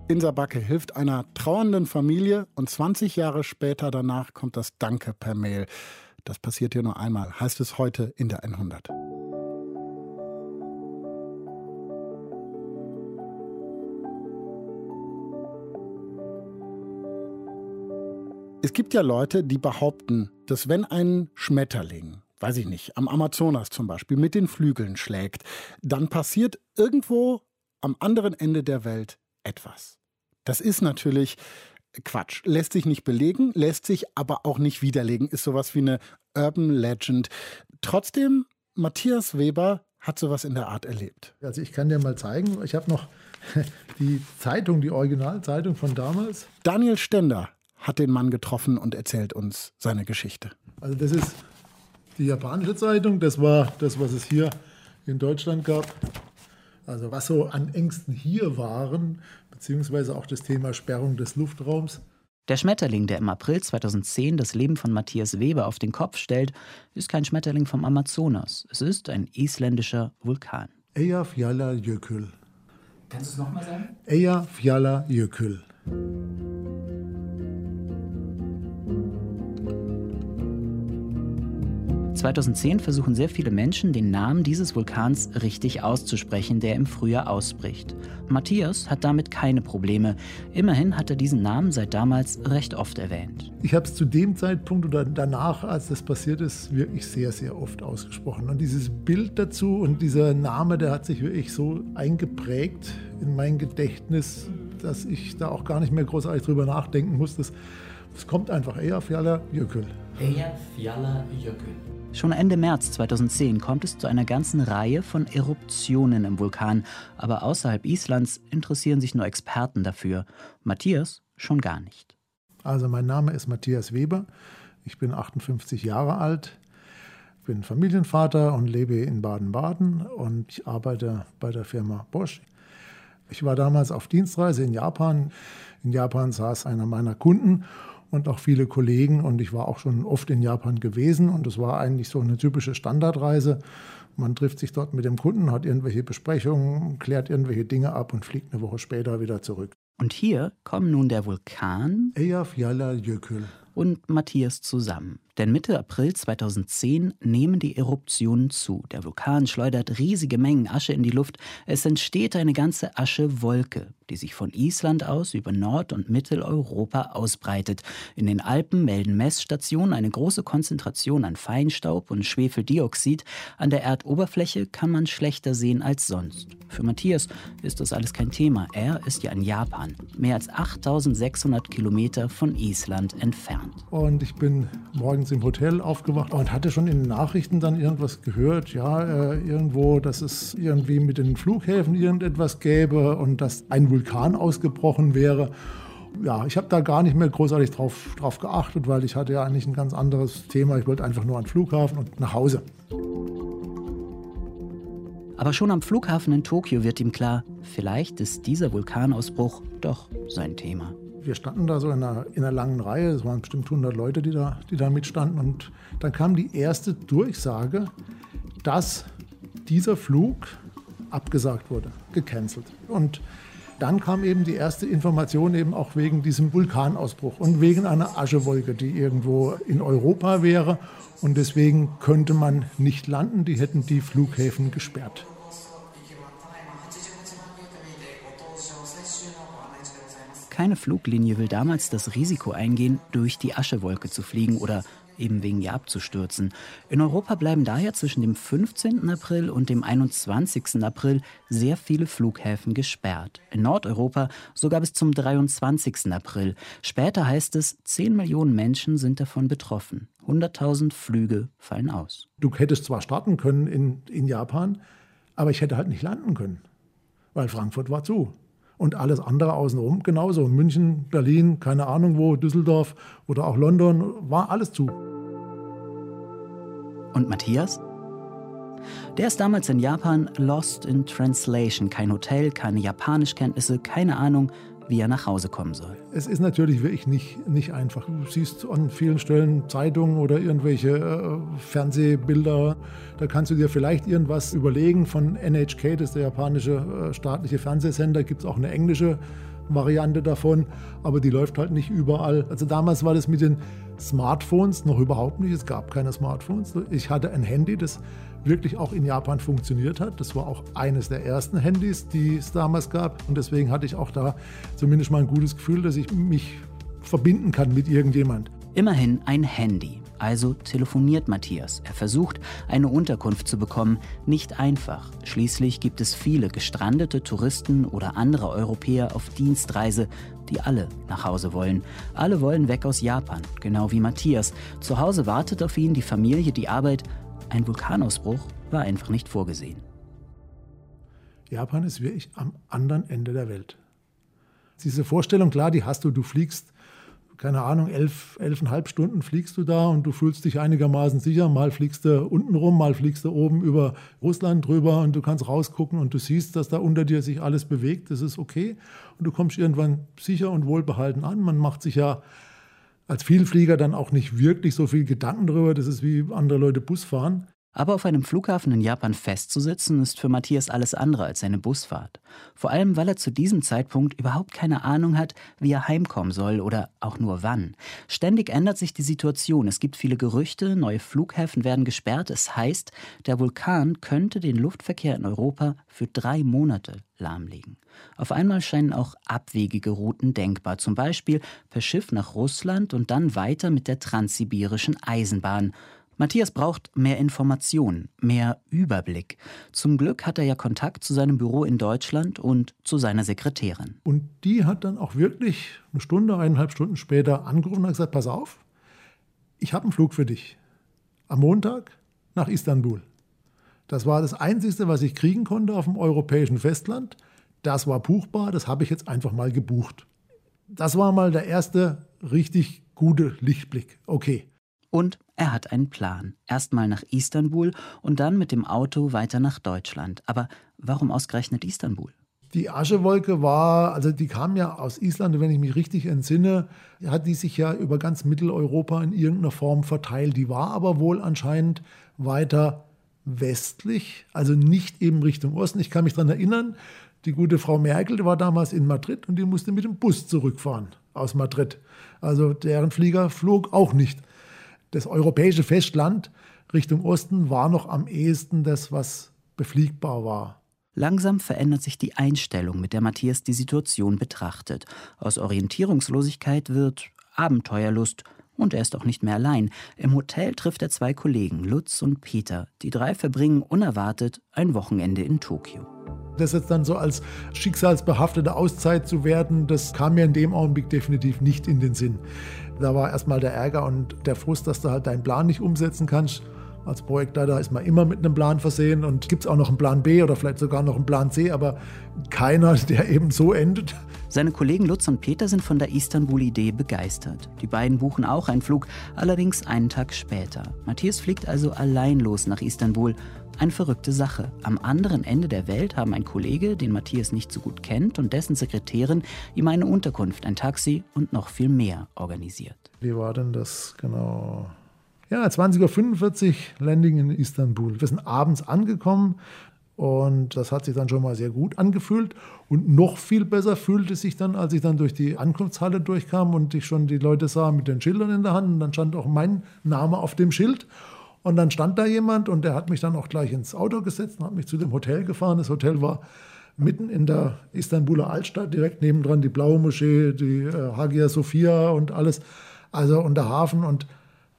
Insa Backe hilft einer trauernden Familie und 20 Jahre später danach kommt das Danke per Mail. Das passiert hier nur einmal, heißt es heute in der 100. Es gibt ja Leute, die behaupten, dass wenn ein Schmetterling, weiß ich nicht, am Amazonas zum Beispiel mit den Flügeln schlägt, dann passiert irgendwo am anderen Ende der Welt etwas. Das ist natürlich Quatsch. Lässt sich nicht belegen, lässt sich aber auch nicht widerlegen. Ist sowas wie eine Urban Legend. Trotzdem, Matthias Weber hat sowas in der Art erlebt. Also ich kann dir mal zeigen, ich habe noch <laughs> die Zeitung, die Originalzeitung von damals. Daniel Stender hat den Mann getroffen und erzählt uns seine Geschichte. Also das ist die japanische Zeitung, das war das, was es hier in Deutschland gab. Also was so an Ängsten hier waren, beziehungsweise auch das Thema Sperrung des Luftraums. Der Schmetterling, der im April 2010 das Leben von Matthias Weber auf den Kopf stellt, ist kein Schmetterling vom Amazonas. Es ist ein isländischer Vulkan. Eyjafjallajökull. Kannst du es nochmal sagen? Eyjafjallajökull. 2010 versuchen sehr viele Menschen, den Namen dieses Vulkans richtig auszusprechen, der im Frühjahr ausbricht. Matthias hat damit keine Probleme. Immerhin hat er diesen Namen seit damals recht oft erwähnt. Ich habe es zu dem Zeitpunkt oder danach, als das passiert ist, wirklich sehr, sehr oft ausgesprochen. Und dieses Bild dazu und dieser Name, der hat sich wirklich so eingeprägt in mein Gedächtnis, dass ich da auch gar nicht mehr großartig drüber nachdenken muss. Das, das kommt einfach. Eyjafjallajökull. Eyjafjallajökull. Schon Ende März 2010 kommt es zu einer ganzen Reihe von Eruptionen im Vulkan, aber außerhalb Islands interessieren sich nur Experten dafür. Matthias schon gar nicht. Also mein Name ist Matthias Weber. Ich bin 58 Jahre alt, bin Familienvater und lebe in Baden-Baden und ich arbeite bei der Firma Bosch. Ich war damals auf Dienstreise in Japan. In Japan saß einer meiner Kunden und auch viele Kollegen. Und ich war auch schon oft in Japan gewesen und es war eigentlich so eine typische Standardreise. Man trifft sich dort mit dem Kunden, hat irgendwelche Besprechungen, klärt irgendwelche Dinge ab und fliegt eine Woche später wieder zurück. Und hier kommen nun der Vulkan Eyjafjallajökull und Matthias zusammen. Denn Mitte April 2010 nehmen die Eruptionen zu. Der Vulkan schleudert riesige Mengen Asche in die Luft. Es entsteht eine ganze Aschewolke, die sich von Island aus über Nord- und Mitteleuropa ausbreitet. In den Alpen melden Messstationen eine große Konzentration an Feinstaub und Schwefeldioxid. An der Erdoberfläche kann man schlechter sehen als sonst. Für Matthias ist das alles kein Thema. Er ist ja in Japan, mehr als 8600 Kilometer von Island entfernt. Und ich bin morgens im Hotel aufgewacht und hatte schon in den Nachrichten dann irgendwas gehört, ja, äh, irgendwo, dass es irgendwie mit den Flughäfen irgendetwas gäbe und dass ein Vulkan ausgebrochen wäre. Ja, ich habe da gar nicht mehr großartig drauf, drauf geachtet, weil ich hatte ja eigentlich ein ganz anderes Thema. Ich wollte einfach nur an den Flughafen und nach Hause. Aber schon am Flughafen in Tokio wird ihm klar, vielleicht ist dieser Vulkanausbruch doch sein Thema. Wir standen da so in einer, in einer langen Reihe, es waren bestimmt 100 Leute, die da, die da mitstanden. Und dann kam die erste Durchsage, dass dieser Flug abgesagt wurde, gecancelt. Und dann kam eben die erste Information eben auch wegen diesem Vulkanausbruch und wegen einer Aschewolke, die irgendwo in Europa wäre. Und deswegen könnte man nicht landen, die hätten die Flughäfen gesperrt. Keine Fluglinie will damals das Risiko eingehen, durch die Aschewolke zu fliegen oder eben wegen ihr abzustürzen. In Europa bleiben daher zwischen dem 15. April und dem 21. April sehr viele Flughäfen gesperrt. In Nordeuropa sogar bis zum 23. April. Später heißt es, 10 Millionen Menschen sind davon betroffen. 100.000 Flüge fallen aus. Du hättest zwar starten können in, in Japan, aber ich hätte halt nicht landen können, weil Frankfurt war zu. Und alles andere außenrum genauso. München, Berlin, keine Ahnung wo, Düsseldorf oder auch London, war alles zu. Und Matthias? Der ist damals in Japan lost in translation. Kein Hotel, keine Japanischkenntnisse, keine Ahnung, wie er nach Hause kommen soll. Es ist natürlich wirklich nicht, nicht einfach. Du siehst an vielen Stellen Zeitungen oder irgendwelche äh, Fernsehbilder. Da kannst du dir vielleicht irgendwas überlegen. Von NHK, das ist der japanische äh, staatliche Fernsehsender, gibt es auch eine englische Variante davon, aber die läuft halt nicht überall. Also damals war das mit den Smartphones noch überhaupt nicht. Es gab keine Smartphones. Ich hatte ein Handy, das wirklich auch in Japan funktioniert hat. Das war auch eines der ersten Handys, die es damals gab. Und deswegen hatte ich auch da zumindest mal ein gutes Gefühl, dass ich mich verbinden kann mit irgendjemand. Immerhin ein Handy. Also telefoniert Matthias. Er versucht, eine Unterkunft zu bekommen. Nicht einfach. Schließlich gibt es viele gestrandete Touristen oder andere Europäer auf Dienstreise, die alle nach Hause wollen. Alle wollen weg aus Japan, genau wie Matthias. Zu Hause wartet auf ihn die Familie, die Arbeit. Ein Vulkanausbruch war einfach nicht vorgesehen. Japan ist wirklich am anderen Ende der Welt. Diese Vorstellung, klar, die hast du, du fliegst, keine Ahnung, elf, elfeinhalb Stunden fliegst du da und du fühlst dich einigermaßen sicher. Mal fliegst du unten rum, mal fliegst du oben über Russland drüber und du kannst rausgucken und du siehst, dass da unter dir sich alles bewegt. Das ist okay. Und du kommst irgendwann sicher und wohlbehalten an. Man macht sich ja als Vielflieger dann auch nicht wirklich so viel Gedanken darüber. Das ist wie andere Leute Bus fahren. Aber auf einem Flughafen in Japan festzusitzen, ist für Matthias alles andere als eine Busfahrt. Vor allem, weil er zu diesem Zeitpunkt überhaupt keine Ahnung hat, wie er heimkommen soll oder auch nur wann. Ständig ändert sich die Situation. Es gibt viele Gerüchte, neue Flughäfen werden gesperrt. Es heißt, der Vulkan könnte den Luftverkehr in Europa für drei Monate lahmlegen. Auf einmal scheinen auch abwegige Routen denkbar, zum Beispiel per Schiff nach Russland und dann weiter mit der transsibirischen Eisenbahn. Matthias braucht mehr Information, mehr Überblick. Zum Glück hat er ja Kontakt zu seinem Büro in Deutschland und zu seiner Sekretärin. Und die hat dann auch wirklich eine Stunde, eineinhalb Stunden später angerufen und gesagt, pass auf, ich habe einen Flug für dich. Am Montag nach Istanbul. Das war das Einzige, was ich kriegen konnte auf dem europäischen Festland. Das war buchbar, das habe ich jetzt einfach mal gebucht. Das war mal der erste richtig gute Lichtblick. Okay. Und er hat einen Plan. Erstmal nach Istanbul und dann mit dem Auto weiter nach Deutschland. Aber warum ausgerechnet Istanbul? Die Aschewolke war, also die kam ja aus Island, wenn ich mich richtig entsinne, hat die sich ja über ganz Mitteleuropa in irgendeiner Form verteilt. Die war aber wohl anscheinend weiter westlich, also nicht eben Richtung Osten. Ich kann mich daran erinnern, die gute Frau Merkel war damals in Madrid und die musste mit dem Bus zurückfahren aus Madrid. Also deren Flieger flog auch nicht. Das europäische Festland Richtung Osten war noch am ehesten das, was befliegbar war. Langsam verändert sich die Einstellung, mit der Matthias die Situation betrachtet. Aus Orientierungslosigkeit wird Abenteuerlust. Und er ist auch nicht mehr allein. Im Hotel trifft er zwei Kollegen, Lutz und Peter. Die drei verbringen unerwartet ein Wochenende in Tokio. Das jetzt dann so als schicksalsbehaftete Auszeit zu werden, das kam mir in dem Augenblick definitiv nicht in den Sinn. Da war erstmal der Ärger und der Frust, dass du halt deinen Plan nicht umsetzen kannst. Als Projektleiter ist man immer mit einem Plan versehen und gibt es auch noch einen Plan B oder vielleicht sogar noch einen Plan C, aber keiner, <laughs> der eben so endet. Seine Kollegen Lutz und Peter sind von der Istanbul-Idee begeistert. Die beiden buchen auch einen Flug, allerdings einen Tag später. Matthias fliegt also allein los nach Istanbul. Eine verrückte Sache. Am anderen Ende der Welt haben ein Kollege, den Matthias nicht so gut kennt, und dessen Sekretärin ihm eine Unterkunft, ein Taxi und noch viel mehr organisiert. Wie war denn das genau? Ja, 20.45 Uhr Landing in Istanbul. Wir sind abends angekommen und das hat sich dann schon mal sehr gut angefühlt. Und noch viel besser fühlte es sich dann, als ich dann durch die Ankunftshalle durchkam und ich schon die Leute sah mit den Schildern in der Hand. Und dann stand auch mein Name auf dem Schild. Und dann stand da jemand und der hat mich dann auch gleich ins Auto gesetzt und hat mich zu dem Hotel gefahren. Das Hotel war mitten in der Istanbuler Altstadt, direkt nebendran die Blaue Moschee, die äh, Hagia Sophia und alles. Also und der Hafen und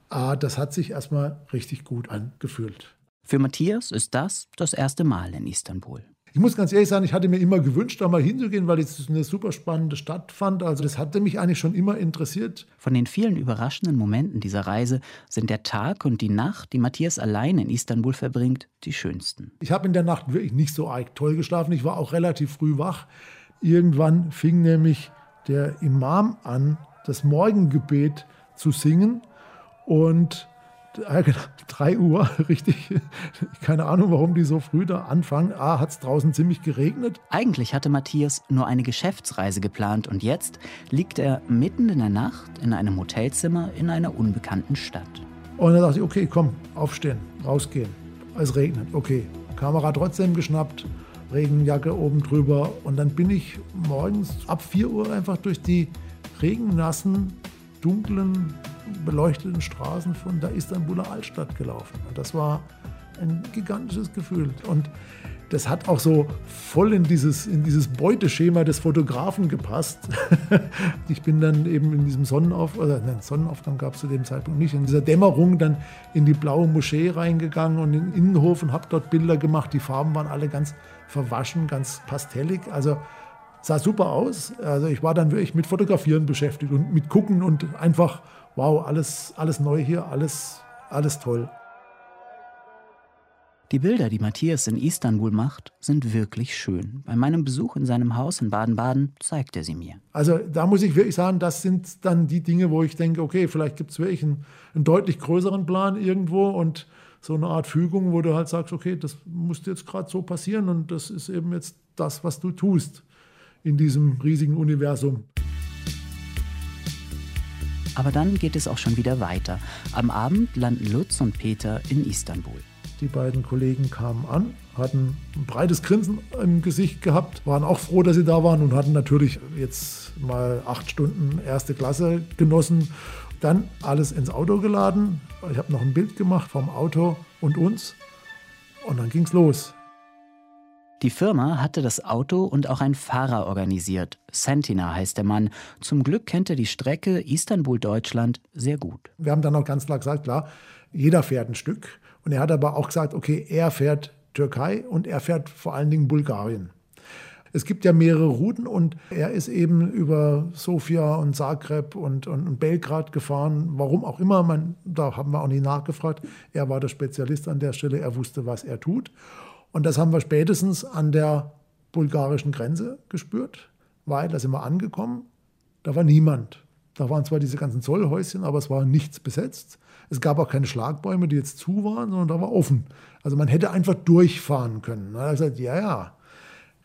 ah, das hat sich erstmal richtig gut angefühlt. Für Matthias ist das das erste Mal in Istanbul. Ich muss ganz ehrlich sagen, ich hatte mir immer gewünscht, da mal hinzugehen, weil es eine super spannende Stadt fand. Also das hatte mich eigentlich schon immer interessiert. Von den vielen überraschenden Momenten dieser Reise sind der Tag und die Nacht, die Matthias allein in Istanbul verbringt, die schönsten. Ich habe in der Nacht wirklich nicht so arg toll geschlafen. Ich war auch relativ früh wach. Irgendwann fing nämlich der Imam an, das Morgengebet zu singen. Und 3 Uhr, <laughs> richtig. Keine Ahnung, warum die so früh da anfangen. A, hat es draußen ziemlich geregnet. Eigentlich hatte Matthias nur eine Geschäftsreise geplant und jetzt liegt er mitten in der Nacht in einem Hotelzimmer in einer unbekannten Stadt. Und dann dachte ich, okay, komm, aufstehen, rausgehen. Es regnet, okay. Kamera trotzdem geschnappt, Regenjacke oben drüber. Und dann bin ich morgens ab 4 Uhr einfach durch die regennassen, dunklen beleuchteten Straßen von der Istanbuler Altstadt gelaufen. Und das war ein gigantisches Gefühl. Und das hat auch so voll in dieses, in dieses Beuteschema des Fotografen gepasst. <laughs> ich bin dann eben in diesem Sonnenaufgang, oder nein, Sonnenaufgang gab es zu dem Zeitpunkt nicht, in dieser Dämmerung dann in die blaue Moschee reingegangen und in den Innenhof und habe dort Bilder gemacht. Die Farben waren alle ganz verwaschen, ganz pastellig. Also sah super aus. Also ich war dann wirklich mit Fotografieren beschäftigt und mit Gucken und einfach wow, alles, alles neu hier, alles, alles toll. Die Bilder, die Matthias in Istanbul macht, sind wirklich schön. Bei meinem Besuch in seinem Haus in Baden-Baden zeigt er sie mir. Also da muss ich wirklich sagen, das sind dann die Dinge, wo ich denke, okay, vielleicht gibt es wirklich einen, einen, deutlich größeren Plan irgendwo und so eine Art Fügung, wo du halt sagst, okay, das muss jetzt gerade so passieren und das ist eben jetzt das, was du tust in diesem riesigen Universum. Aber dann geht es auch schon wieder weiter. Am Abend landen Lutz und Peter in Istanbul. Die beiden Kollegen kamen an, hatten ein breites Grinsen im Gesicht gehabt, waren auch froh, dass sie da waren und hatten natürlich jetzt mal acht Stunden erste Klasse genossen. Dann alles ins Auto geladen. Ich habe noch ein Bild gemacht vom Auto und uns. Und dann ging es los. Die Firma hatte das Auto und auch einen Fahrer organisiert. Sentina heißt der Mann. Zum Glück kennt er die Strecke Istanbul-Deutschland sehr gut. Wir haben dann auch ganz klar gesagt, klar, jeder fährt ein Stück. Und er hat aber auch gesagt, okay, er fährt Türkei und er fährt vor allen Dingen Bulgarien. Es gibt ja mehrere Routen und er ist eben über Sofia und Zagreb und, und, und Belgrad gefahren. Warum auch immer, man, da haben wir auch nicht nachgefragt. Er war der Spezialist an der Stelle, er wusste, was er tut. Und das haben wir spätestens an der bulgarischen Grenze gespürt, weil da sind wir angekommen, da war niemand. Da waren zwar diese ganzen Zollhäuschen, aber es war nichts besetzt. Es gab auch keine Schlagbäume, die jetzt zu waren, sondern da war offen. Also man hätte einfach durchfahren können. Da hat er gesagt, ja, ja,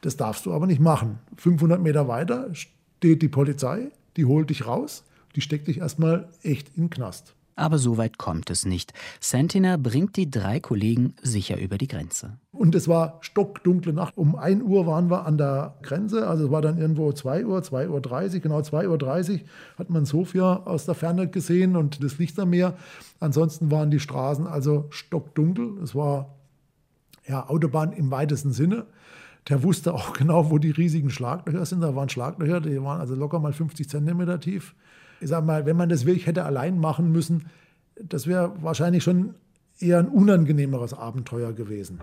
Das darfst du aber nicht machen. 500 Meter weiter steht die Polizei, die holt dich raus, die steckt dich erstmal echt in den Knast. Aber so weit kommt es nicht. Santina bringt die drei Kollegen sicher über die Grenze. Und es war stockdunkle Nacht. Um 1 Uhr waren wir an der Grenze. Also es war dann irgendwo 2 Uhr, 2 Uhr 30, genau 2 Uhr 30 hat man Sofia aus der Ferne gesehen und das Licht am Meer. Ansonsten waren die Straßen also stockdunkel. Es war ja Autobahn im weitesten Sinne. Der wusste auch <laughs> genau, wo die riesigen Schlaglöcher sind. Da waren Schlaglöcher, die waren also locker mal 50 Zentimeter tief. Ich sag mal, wenn man das wirklich hätte allein machen müssen, das wäre wahrscheinlich schon eher ein unangenehmeres Abenteuer gewesen.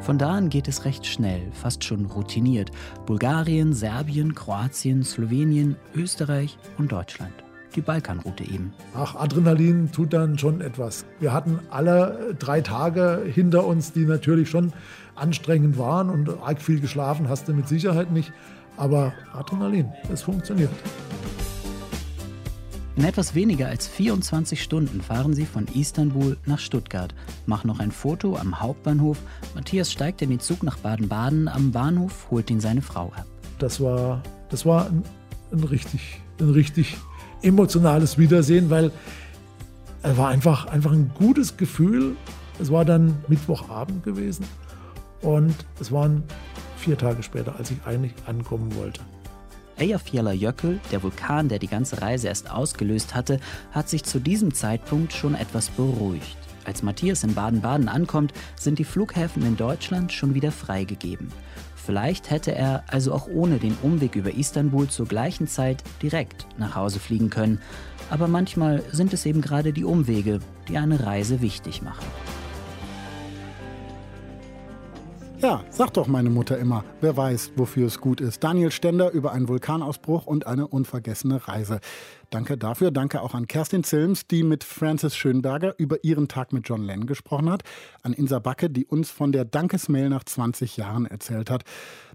Von da an geht es recht schnell, fast schon routiniert. Bulgarien, Serbien, Kroatien, Slowenien, Österreich und Deutschland. Die Balkanroute eben. Ach, Adrenalin tut dann schon etwas. Wir hatten alle drei Tage hinter uns, die natürlich schon anstrengend waren und arg viel geschlafen hast du mit Sicherheit nicht. Aber Adrenalin, es funktioniert. In etwas weniger als 24 Stunden fahren sie von Istanbul nach Stuttgart, machen noch ein Foto am Hauptbahnhof. Matthias steigt in den Zug nach Baden-Baden. Am Bahnhof holt ihn seine Frau ab. Das war, das war ein, ein, richtig, ein richtig emotionales Wiedersehen, weil er war einfach, einfach ein gutes Gefühl. Es war dann Mittwochabend gewesen und es waren vier Tage später, als ich eigentlich ankommen wollte. Eyjafjallajökull, der Vulkan, der die ganze Reise erst ausgelöst hatte, hat sich zu diesem Zeitpunkt schon etwas beruhigt. Als Matthias in Baden-Baden ankommt, sind die Flughäfen in Deutschland schon wieder freigegeben. Vielleicht hätte er also auch ohne den Umweg über Istanbul zur gleichen Zeit direkt nach Hause fliegen können. Aber manchmal sind es eben gerade die Umwege, die eine Reise wichtig machen. Ja, sagt doch meine Mutter immer, wer weiß, wofür es gut ist. Daniel Stender über einen Vulkanausbruch und eine unvergessene Reise. Danke dafür. Danke auch an Kerstin Zilms, die mit Francis Schönberger über ihren Tag mit John Lennon gesprochen hat. An Insa Backe, die uns von der Dankesmail nach 20 Jahren erzählt hat.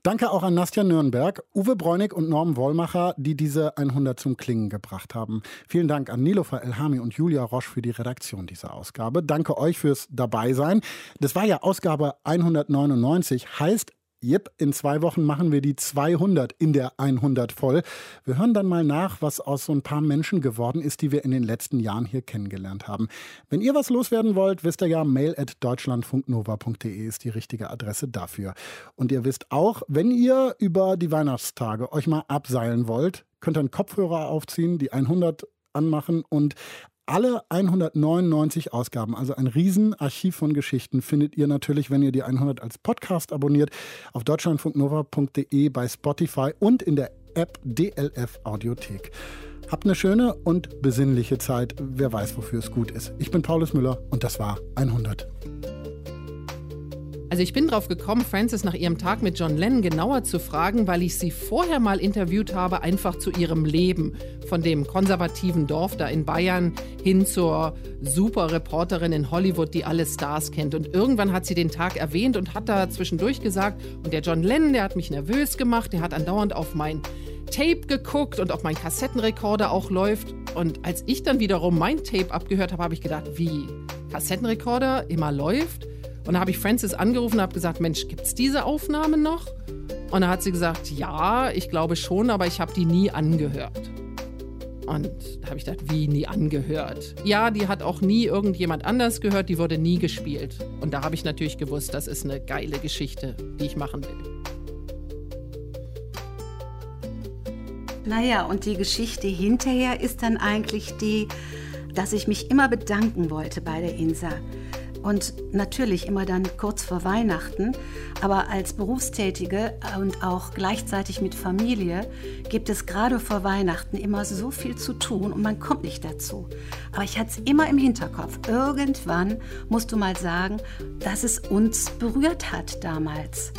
Danke auch an Nastja Nürnberg, Uwe Bräunig und Norm Wollmacher, die diese 100 zum Klingen gebracht haben. Vielen Dank an Nilofer Elhami und Julia Roche für die Redaktion dieser Ausgabe. Danke euch fürs Dabeisein. Das war ja Ausgabe 199, heißt Jep, in zwei Wochen machen wir die 200 in der 100 voll. Wir hören dann mal nach, was aus so ein paar Menschen geworden ist, die wir in den letzten Jahren hier kennengelernt haben. Wenn ihr was loswerden wollt, wisst ihr ja, mail at deutschlandfunknova.de ist die richtige Adresse dafür. Und ihr wisst auch, wenn ihr über die Weihnachtstage euch mal abseilen wollt, könnt ihr einen Kopfhörer aufziehen, die 100 anmachen und alle 199 Ausgaben, also ein Riesenarchiv von Geschichten, findet ihr natürlich, wenn ihr die 100 als Podcast abonniert, auf deutschlandfunknova.de, bei Spotify und in der App DLF Audiothek. Habt eine schöne und besinnliche Zeit. Wer weiß, wofür es gut ist. Ich bin Paulus Müller und das war 100. Also ich bin drauf gekommen, Frances nach ihrem Tag mit John Lennon genauer zu fragen, weil ich sie vorher mal interviewt habe, einfach zu ihrem Leben. Von dem konservativen Dorf da in Bayern hin zur super Reporterin in Hollywood, die alle Stars kennt. Und irgendwann hat sie den Tag erwähnt und hat da zwischendurch gesagt, und der John Lennon, der hat mich nervös gemacht, der hat andauernd auf mein Tape geguckt und ob mein Kassettenrekorder auch läuft. Und als ich dann wiederum mein Tape abgehört habe, habe ich gedacht, wie? Kassettenrekorder immer läuft? Und da habe ich Frances angerufen und habe gesagt, Mensch, gibt es diese Aufnahme noch? Und da hat sie gesagt, ja, ich glaube schon, aber ich habe die nie angehört. Und da habe ich gedacht, wie nie angehört? Ja, die hat auch nie irgendjemand anders gehört, die wurde nie gespielt. Und da habe ich natürlich gewusst, das ist eine geile Geschichte, die ich machen will. Naja, und die Geschichte hinterher ist dann eigentlich die, dass ich mich immer bedanken wollte bei der Insa. Und natürlich immer dann kurz vor Weihnachten, aber als Berufstätige und auch gleichzeitig mit Familie gibt es gerade vor Weihnachten immer so viel zu tun und man kommt nicht dazu. Aber ich hatte es immer im Hinterkopf. Irgendwann musst du mal sagen, dass es uns berührt hat damals.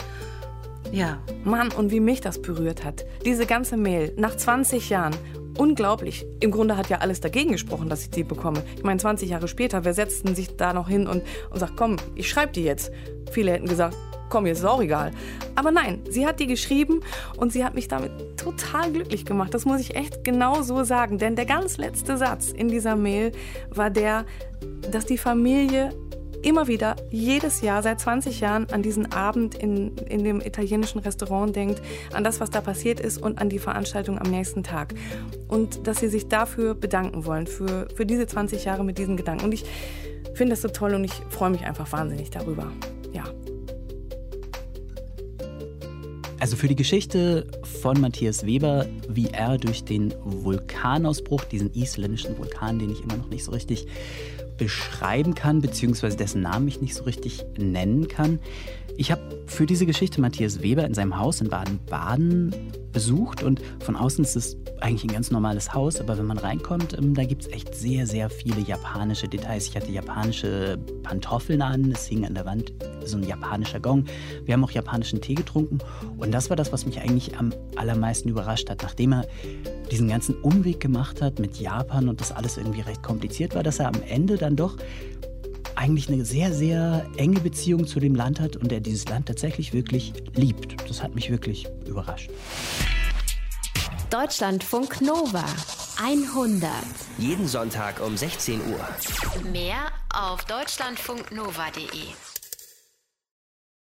Ja. Mann, und wie mich das berührt hat. Diese ganze Mail nach 20 Jahren. Unglaublich. Im Grunde hat ja alles dagegen gesprochen, dass ich die bekomme. Ich meine, 20 Jahre später, wer setzt denn sich da noch hin und, und sagt, komm, ich schreibe die jetzt. Viele hätten gesagt, komm, jetzt ist auch egal. Aber nein, sie hat die geschrieben und sie hat mich damit total glücklich gemacht. Das muss ich echt genau so sagen. Denn der ganz letzte Satz in dieser Mail war der, dass die Familie immer wieder, jedes Jahr, seit 20 Jahren, an diesen Abend in, in dem italienischen Restaurant denkt, an das, was da passiert ist und an die Veranstaltung am nächsten Tag. Und dass sie sich dafür bedanken wollen, für, für diese 20 Jahre mit diesen Gedanken. Und ich finde das so toll und ich freue mich einfach wahnsinnig darüber. Ja. Also für die Geschichte von Matthias Weber, wie er durch den Vulkanausbruch, diesen isländischen Vulkan, den ich immer noch nicht so richtig beschreiben kann, beziehungsweise dessen Namen ich nicht so richtig nennen kann. Ich habe für diese Geschichte Matthias Weber in seinem Haus in Baden-Baden besucht und von außen ist es eigentlich ein ganz normales Haus, aber wenn man reinkommt, ähm, da gibt es echt sehr, sehr viele japanische Details. Ich hatte japanische Pantoffeln an, es hing an der Wand so ein japanischer Gong. Wir haben auch japanischen Tee getrunken und das war das, was mich eigentlich am allermeisten überrascht hat, nachdem er diesen ganzen Umweg gemacht hat mit Japan und das alles irgendwie recht kompliziert war, dass er am Ende dann doch eigentlich eine sehr, sehr enge Beziehung zu dem Land hat und er dieses Land tatsächlich wirklich liebt. Das hat mich wirklich überrascht. Deutschlandfunk Nova 100. Jeden Sonntag um 16 Uhr. Mehr auf deutschlandfunknova.de.